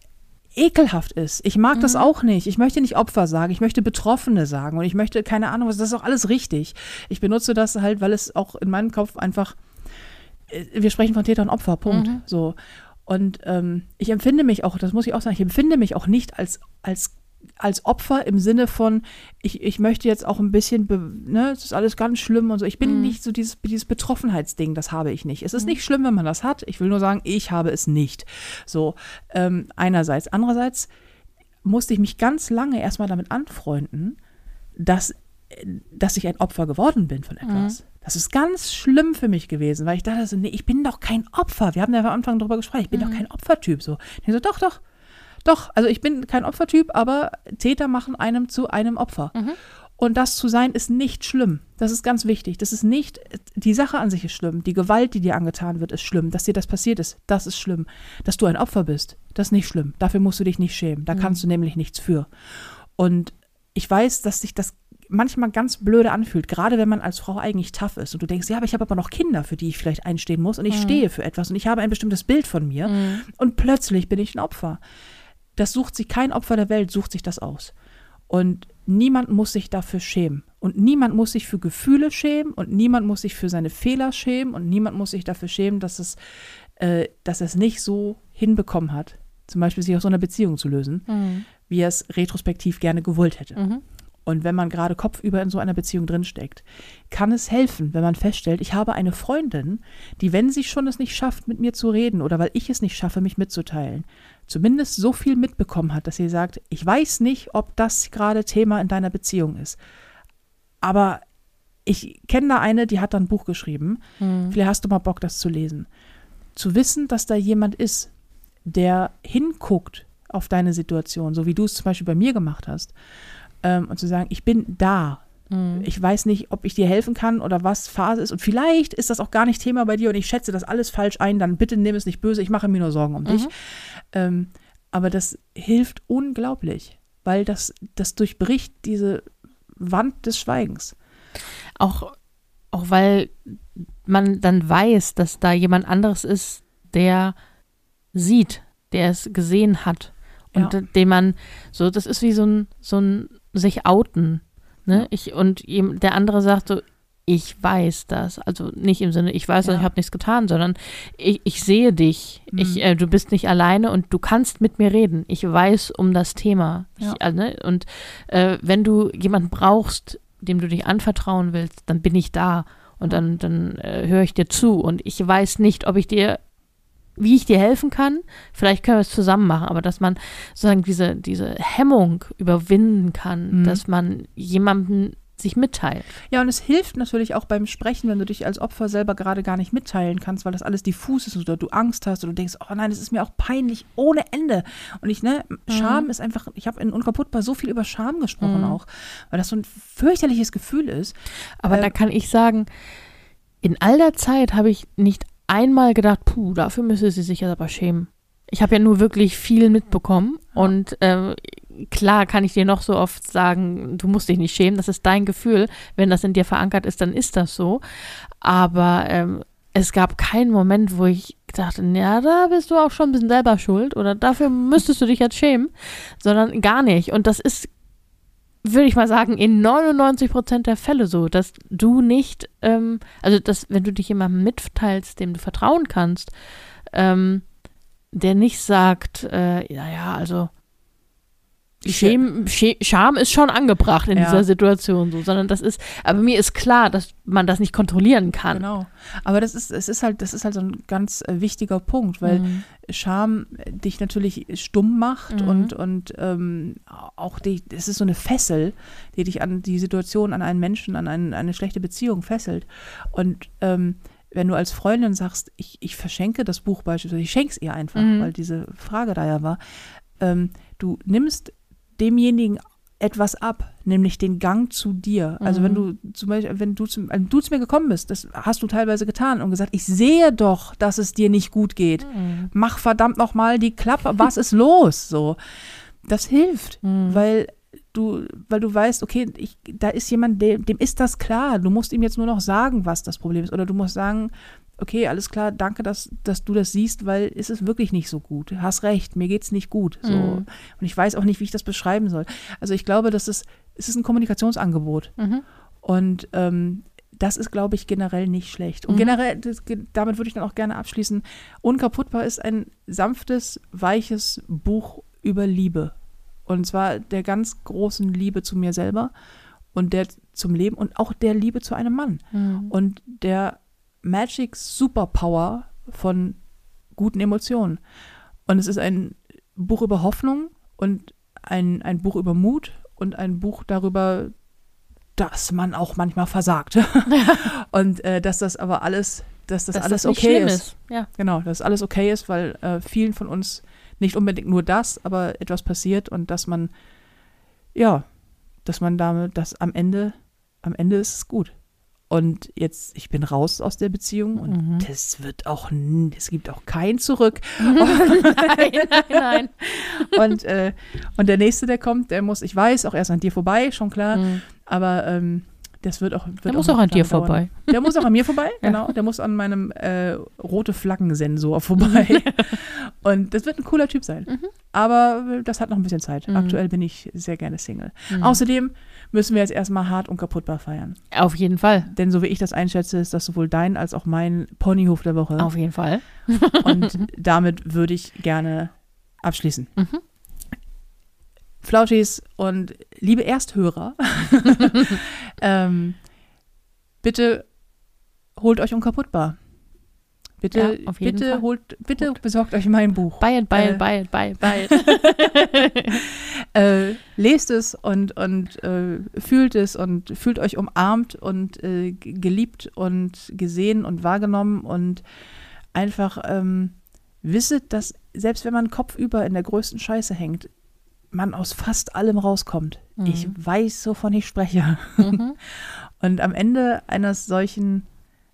Speaker 1: ekelhaft ist. Ich mag das auch nicht. Ich möchte nicht Opfer sagen, ich möchte Betroffene sagen und ich möchte keine Ahnung, was das ist auch alles richtig. Ich benutze das halt, weil es auch in meinem Kopf einfach äh, wir sprechen von Täter und Opfer, Punkt.
Speaker 2: Mhm.
Speaker 1: So. Und ähm, ich empfinde mich auch, das muss ich auch sagen, ich empfinde mich auch nicht als, als, als Opfer im Sinne von, ich, ich möchte jetzt auch ein bisschen, ne, es ist alles ganz schlimm und so. Ich bin
Speaker 2: Mhm.
Speaker 1: nicht so dieses, dieses Betroffenheitsding, das habe ich nicht. Es ist nicht schlimm, wenn man das hat. Ich will nur sagen, ich habe es nicht. So, ähm, einerseits. Andererseits musste ich mich ganz lange erstmal damit anfreunden, dass, dass ich ein Opfer geworden bin von etwas. Das ist ganz schlimm für mich gewesen, weil ich dachte so, nee, ich bin doch kein Opfer. Wir haben ja am Anfang darüber gesprochen, ich bin doch kein Opfertyp. So. Ich so, doch, doch, doch. Also ich bin kein Opfertyp, aber Täter machen einem zu einem Opfer.
Speaker 2: Mhm.
Speaker 1: Und das zu sein ist nicht schlimm. Das ist ganz wichtig. Das ist nicht, die Sache an sich ist schlimm. Die Gewalt, die dir angetan wird, ist schlimm. Dass dir das passiert ist, das ist schlimm. Dass du ein Opfer bist, das ist nicht schlimm. Dafür musst du dich nicht schämen. Da kannst du nämlich nichts für. Und ich weiß, dass sich das manchmal ganz blöde anfühlt, gerade wenn man als Frau eigentlich tough ist und du denkst, ja, aber ich habe aber noch Kinder, für die ich vielleicht einstehen muss und ich stehe für etwas und ich habe ein bestimmtes Bild von mir
Speaker 2: Mhm.
Speaker 1: und plötzlich bin ich ein Opfer. Das sucht sich kein Opfer der Welt, sucht sich das aus. Und niemand muss sich dafür schämen. Und niemand muss sich für Gefühle schämen und niemand muss sich für seine Fehler schämen und niemand muss sich dafür schämen, dass es, äh, dass es nicht so hinbekommen hat, zum Beispiel sich aus so einer Beziehung zu lösen,
Speaker 2: Mhm.
Speaker 1: wie er es retrospektiv gerne gewollt hätte.
Speaker 2: Mhm.
Speaker 1: Und wenn man gerade kopfüber in so einer Beziehung drinsteckt, kann es helfen, wenn man feststellt, ich habe eine Freundin, die, wenn sie schon es nicht schafft, mit mir zu reden oder weil ich es nicht schaffe, mich mitzuteilen, zumindest so viel mitbekommen hat, dass sie sagt, ich weiß nicht, ob das gerade Thema in deiner Beziehung ist. Aber ich kenne da eine, die hat da ein Buch geschrieben.
Speaker 2: Mhm.
Speaker 1: Vielleicht hast du mal Bock, das zu lesen. Zu wissen, dass da jemand ist, der hinguckt auf deine Situation, so wie du es zum Beispiel bei mir gemacht hast, ähm, und zu sagen, ich bin da.
Speaker 2: Mhm.
Speaker 1: Ich weiß nicht, ob ich dir helfen kann oder was Phase ist. Und vielleicht ist das auch gar nicht Thema bei dir und ich schätze das alles falsch ein. Dann bitte nimm es nicht böse. Ich mache mir nur Sorgen um dich.
Speaker 2: Mhm.
Speaker 1: Ähm, aber das hilft unglaublich, weil das, das durchbricht diese Wand des Schweigens.
Speaker 2: Auch, auch weil man dann weiß, dass da jemand anderes ist, der sieht, der es gesehen hat. Und
Speaker 1: Ja.
Speaker 2: den man, so, das ist wie so ein, so ein sich outen. Ne? Ich, und der andere sagt so, ich weiß das. Also nicht im Sinne, ich weiß, ja. ich habe nichts getan, sondern ich, ich sehe dich. Mhm. Ich, äh, du bist nicht alleine und du kannst mit mir reden. Ich weiß um das Thema. Ja. Ich, äh, ne? Und äh, wenn du jemanden brauchst, dem du dich anvertrauen willst, dann bin ich da und dann, dann äh, höre ich dir zu. Und ich weiß nicht, ob ich dir wie ich dir helfen kann. Vielleicht können wir es zusammen machen, aber dass man sozusagen diese, diese Hemmung überwinden kann, mhm. dass man jemandem sich mitteilt.
Speaker 1: Ja, und es hilft natürlich auch beim Sprechen, wenn du dich als Opfer selber gerade gar nicht mitteilen kannst, weil das alles diffus ist oder du Angst hast oder du denkst, oh nein, das ist mir auch peinlich ohne Ende. Und ich, ne, mhm. Scham ist einfach, ich habe in Unkaputtbar so viel über Scham gesprochen mhm. auch, weil das so ein fürchterliches Gefühl ist.
Speaker 2: Aber äh, da kann ich sagen, in all der Zeit habe ich nicht einmal gedacht, puh, dafür müsste sie sich aber schämen. Ich habe ja nur wirklich viel mitbekommen und äh, klar kann ich dir noch so oft sagen, du musst dich nicht schämen, das ist dein Gefühl. Wenn das in dir verankert ist, dann ist das so. Aber ähm, es gab keinen Moment, wo ich dachte, ja, da bist du auch schon ein bisschen selber schuld oder dafür müsstest du dich jetzt schämen, sondern gar nicht. Und das ist würde ich mal sagen, in 99 Prozent der Fälle so, dass du nicht, ähm, also dass, wenn du dich jemandem mitteilst, dem du vertrauen kannst, ähm, der nicht sagt, äh, naja, also Schäm, Scham ist schon angebracht in ja. dieser Situation so, sondern das ist, aber mir ist klar, dass man das nicht kontrollieren kann.
Speaker 1: Genau. Aber das ist, es ist halt, das ist halt so ein ganz äh, wichtiger Punkt, weil mhm. Scham dich natürlich stumm macht mhm. und, und ähm, auch die, es ist so eine Fessel, die dich an die Situation, an einen Menschen, an einen, eine schlechte Beziehung fesselt. Und ähm, wenn du als Freundin sagst, ich, ich verschenke das Buch beispielsweise, ich schenke es ihr einfach, mhm. weil diese Frage da ja war, ähm, du nimmst demjenigen etwas ab, nämlich den Gang zu dir. Also mhm. wenn du zum Beispiel, wenn du, zum, wenn du zu mir gekommen bist, das hast du teilweise getan und gesagt, ich sehe doch, dass es dir nicht gut geht. Mhm. Mach verdammt noch mal die Klappe, was ist los? So, das hilft, mhm. weil du, weil du weißt, okay, ich, da ist jemand, dem, dem ist das klar. Du musst ihm jetzt nur noch sagen, was das Problem ist, oder du musst sagen, okay, alles klar, danke, dass, dass du das siehst, weil es ist wirklich nicht so gut. Hast recht, mir geht es nicht gut. So. Mhm. Und ich weiß auch nicht, wie ich das beschreiben soll. Also ich glaube, dass es, es ist ein Kommunikationsangebot. Mhm. Und ähm, das ist, glaube ich, generell nicht schlecht. Und mhm. generell, das, damit würde ich dann auch gerne abschließen, Unkaputtbar ist ein sanftes, weiches Buch über Liebe. Und zwar der ganz großen Liebe zu mir selber und der zum Leben und auch der Liebe zu einem Mann. Mhm. Und der Magic Superpower von guten Emotionen. Und es ist ein Buch über Hoffnung und ein, ein Buch über Mut und ein Buch darüber, dass man auch manchmal versagt. und äh, dass das aber alles, dass das dass alles das okay ist. ist. Ja. Genau, dass alles okay ist, weil äh, vielen von uns nicht unbedingt nur das, aber etwas passiert und dass man, ja, dass man damit, dass am Ende, am Ende ist es gut. Und jetzt, ich bin raus aus der Beziehung und mhm. das wird auch, es gibt auch kein Zurück. nein, nein, nein. Und, äh, und der nächste, der kommt, der muss, ich weiß, auch erst an dir vorbei, schon klar. Mhm. Aber ähm, das wird auch. Wird
Speaker 2: der muss auch, an dir dauern. vorbei.
Speaker 1: Der muss auch an mir vorbei, genau. Der muss an meinem äh, rote Flaggensensor vorbei. und das wird ein cooler Typ sein. Mhm. Aber das hat noch ein bisschen Zeit. Mhm. Aktuell bin ich sehr gerne Single. Mhm. Außerdem müssen wir jetzt erstmal hart und kaputtbar feiern.
Speaker 2: Auf jeden Fall.
Speaker 1: Denn so wie ich das einschätze, ist das sowohl dein als auch mein Ponyhof der Woche.
Speaker 2: Auf jeden Fall.
Speaker 1: und damit würde ich gerne abschließen. Mhm. Flauschis und liebe Ersthörer, ähm, bitte holt euch unkaputtbar. Bitte, ja, bitte Fall. holt, bitte Gut. besorgt euch mein Buch.
Speaker 2: Buy it, buy äh, it, buy it, buy it, buy it.
Speaker 1: äh, lest es und, und äh, fühlt es und fühlt euch umarmt und äh, geliebt und gesehen und wahrgenommen und einfach ähm, wisset, dass selbst wenn man kopfüber in der größten Scheiße hängt, man aus fast allem rauskommt. Mhm. Ich weiß, wovon ich spreche. Mhm. Und am Ende eines solchen,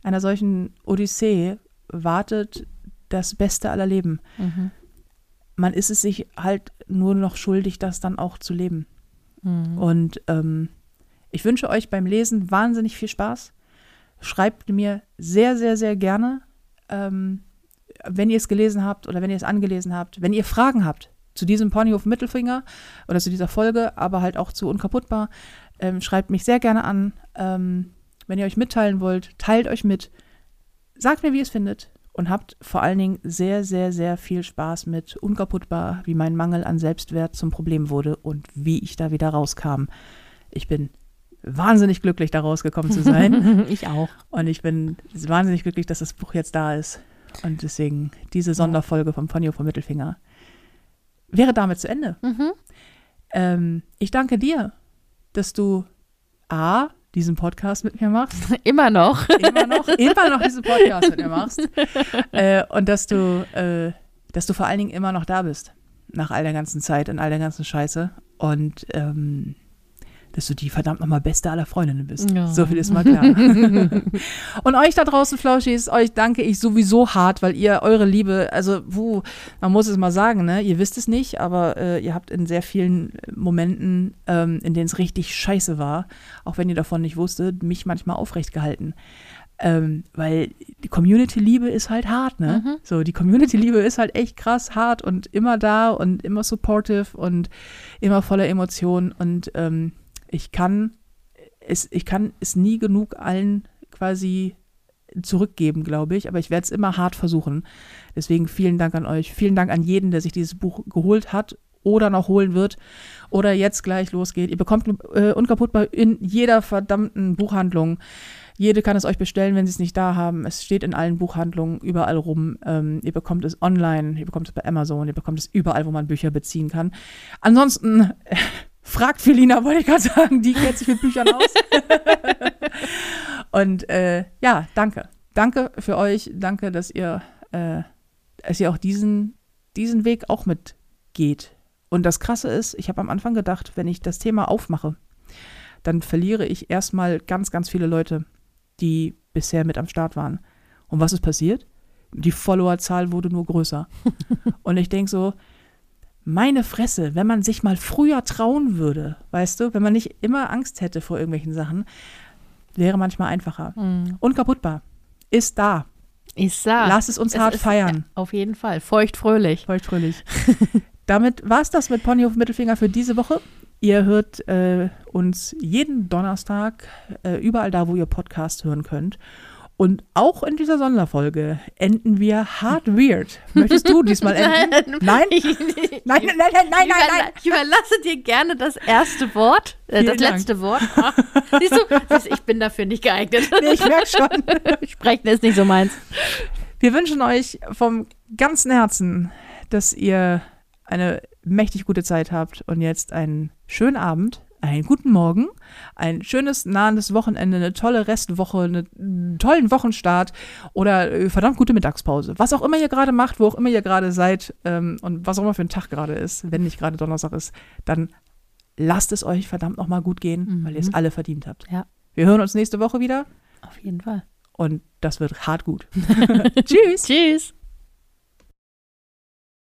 Speaker 1: einer solchen Odyssee wartet das Beste aller Leben. Mhm. Man ist es sich halt nur noch schuldig, das dann auch zu leben. Mhm. Und ähm, ich wünsche euch beim Lesen wahnsinnig viel Spaß. Schreibt mir sehr, sehr, sehr gerne, ähm, wenn ihr es gelesen habt oder wenn ihr es angelesen habt. Wenn ihr Fragen habt zu diesem Ponyhof Mittelfinger oder zu dieser Folge, aber halt auch zu Unkaputtbar, ähm, schreibt mich sehr gerne an. Ähm, Wenn ihr euch mitteilen wollt, teilt euch mit. Sagt mir, wie ihr es findet. Und habt vor allen Dingen sehr, sehr, sehr viel Spaß mit unkaputtbar, wie mein Mangel an Selbstwert zum Problem wurde und wie ich da wieder rauskam. Ich bin wahnsinnig glücklich, da rausgekommen zu sein.
Speaker 2: ich auch.
Speaker 1: Und ich bin wahnsinnig glücklich, dass das Buch jetzt da ist. Und deswegen diese Sonderfolge vom Ponyo vom Mittelfinger wäre damit zu Ende.
Speaker 2: Mhm.
Speaker 1: Ähm, ich danke dir, dass du A, diesen Podcast mit mir machst.
Speaker 2: Immer noch.
Speaker 1: Immer noch, immer noch diesen Podcast mit mir machst. Äh, und dass du, äh, dass du vor allen Dingen immer noch da bist. Nach all der ganzen Zeit und all der ganzen Scheiße. Und ähm, dass du die verdammt nochmal beste aller Freundinnen bist.
Speaker 2: Ja.
Speaker 1: So viel ist mal klar. und euch da draußen, Flauschis, euch danke ich sowieso hart, weil ihr eure Liebe, also, puh, man muss es mal sagen, ne? Ihr wisst es nicht, aber äh, ihr habt in sehr vielen Momenten, ähm, in denen es richtig scheiße war, auch wenn ihr davon nicht wusstet, mich manchmal aufrecht gehalten. Ähm, weil die Community-Liebe ist halt hart, ne?
Speaker 2: Mhm.
Speaker 1: So, die Community-Liebe ist halt echt krass hart und immer da und immer supportive und immer voller Emotionen und ähm, ich kann es, ich kann es nie genug allen quasi zurückgeben, glaube ich, aber ich werde es immer hart versuchen. Deswegen vielen Dank an euch. Vielen Dank an jeden, der sich dieses Buch geholt hat oder noch holen wird oder jetzt gleich losgeht. Ihr bekommt äh, unkaputtbar in jeder verdammten Buchhandlung. Jede kann es euch bestellen, wenn sie es nicht da haben. Es steht in allen Buchhandlungen überall rum. Ähm, ihr bekommt es online, ihr bekommt es bei Amazon, ihr bekommt es überall, wo man Bücher beziehen kann. Ansonsten fragt Felina, wollte ich gerade sagen, die kennt sich mit Büchern aus. Und äh, ja, danke. Danke für euch. Danke, dass ihr, äh, dass ihr auch diesen, diesen Weg auch mitgeht. Und das Krasse ist, ich habe am Anfang gedacht, wenn ich das Thema aufmache, dann verliere ich erstmal ganz, ganz viele Leute, die bisher mit am Start waren. Und was ist passiert? Die Followerzahl wurde nur größer. Und ich denke so, meine Fresse, wenn man sich mal früher trauen würde, weißt du, wenn man nicht immer Angst hätte vor irgendwelchen Sachen, wäre manchmal einfacher.
Speaker 2: Mhm.
Speaker 1: Unkaputtbar. Ist da.
Speaker 2: Ich sag.
Speaker 1: Lass es uns
Speaker 2: es
Speaker 1: hart
Speaker 2: ist,
Speaker 1: feiern.
Speaker 2: Auf jeden Fall. Feucht fröhlich.
Speaker 1: Feuchtfröhlich. Damit war es das mit Ponyhof Mittelfinger für diese Woche. Ihr hört äh, uns jeden Donnerstag äh, überall da, wo ihr Podcast hören könnt. Und auch in dieser Sonderfolge enden wir hart weird. Möchtest du diesmal enden? Nein? Nein, nein, nein, nein, nein, nein, nein.
Speaker 2: Ich überlasse dir gerne das erste Wort, äh, das
Speaker 1: Dank.
Speaker 2: letzte Wort. Ah, Siehst du, siehst du, ich bin dafür nicht geeignet.
Speaker 1: Nee, ich merke schon.
Speaker 2: Sprechen ist nicht so meins.
Speaker 1: Wir wünschen euch vom ganzen Herzen, dass ihr eine mächtig gute Zeit habt und jetzt einen schönen Abend, einen guten Morgen, ein schönes nahendes Wochenende, eine tolle Restwoche, eine- einen tollen Wochenstart oder äh, verdammt gute Mittagspause. Was auch immer ihr gerade macht, wo auch immer ihr gerade seid ähm, und was auch immer für ein Tag gerade ist, wenn nicht gerade Donnerstag ist, dann lasst es euch verdammt nochmal gut gehen, weil ihr es
Speaker 2: Mhm.
Speaker 1: alle verdient habt.
Speaker 2: Ja.
Speaker 1: Wir hören uns nächste Woche wieder
Speaker 2: Auf jeden Fall.
Speaker 1: und das wird hart gut. Tschüss!
Speaker 2: Tschüss.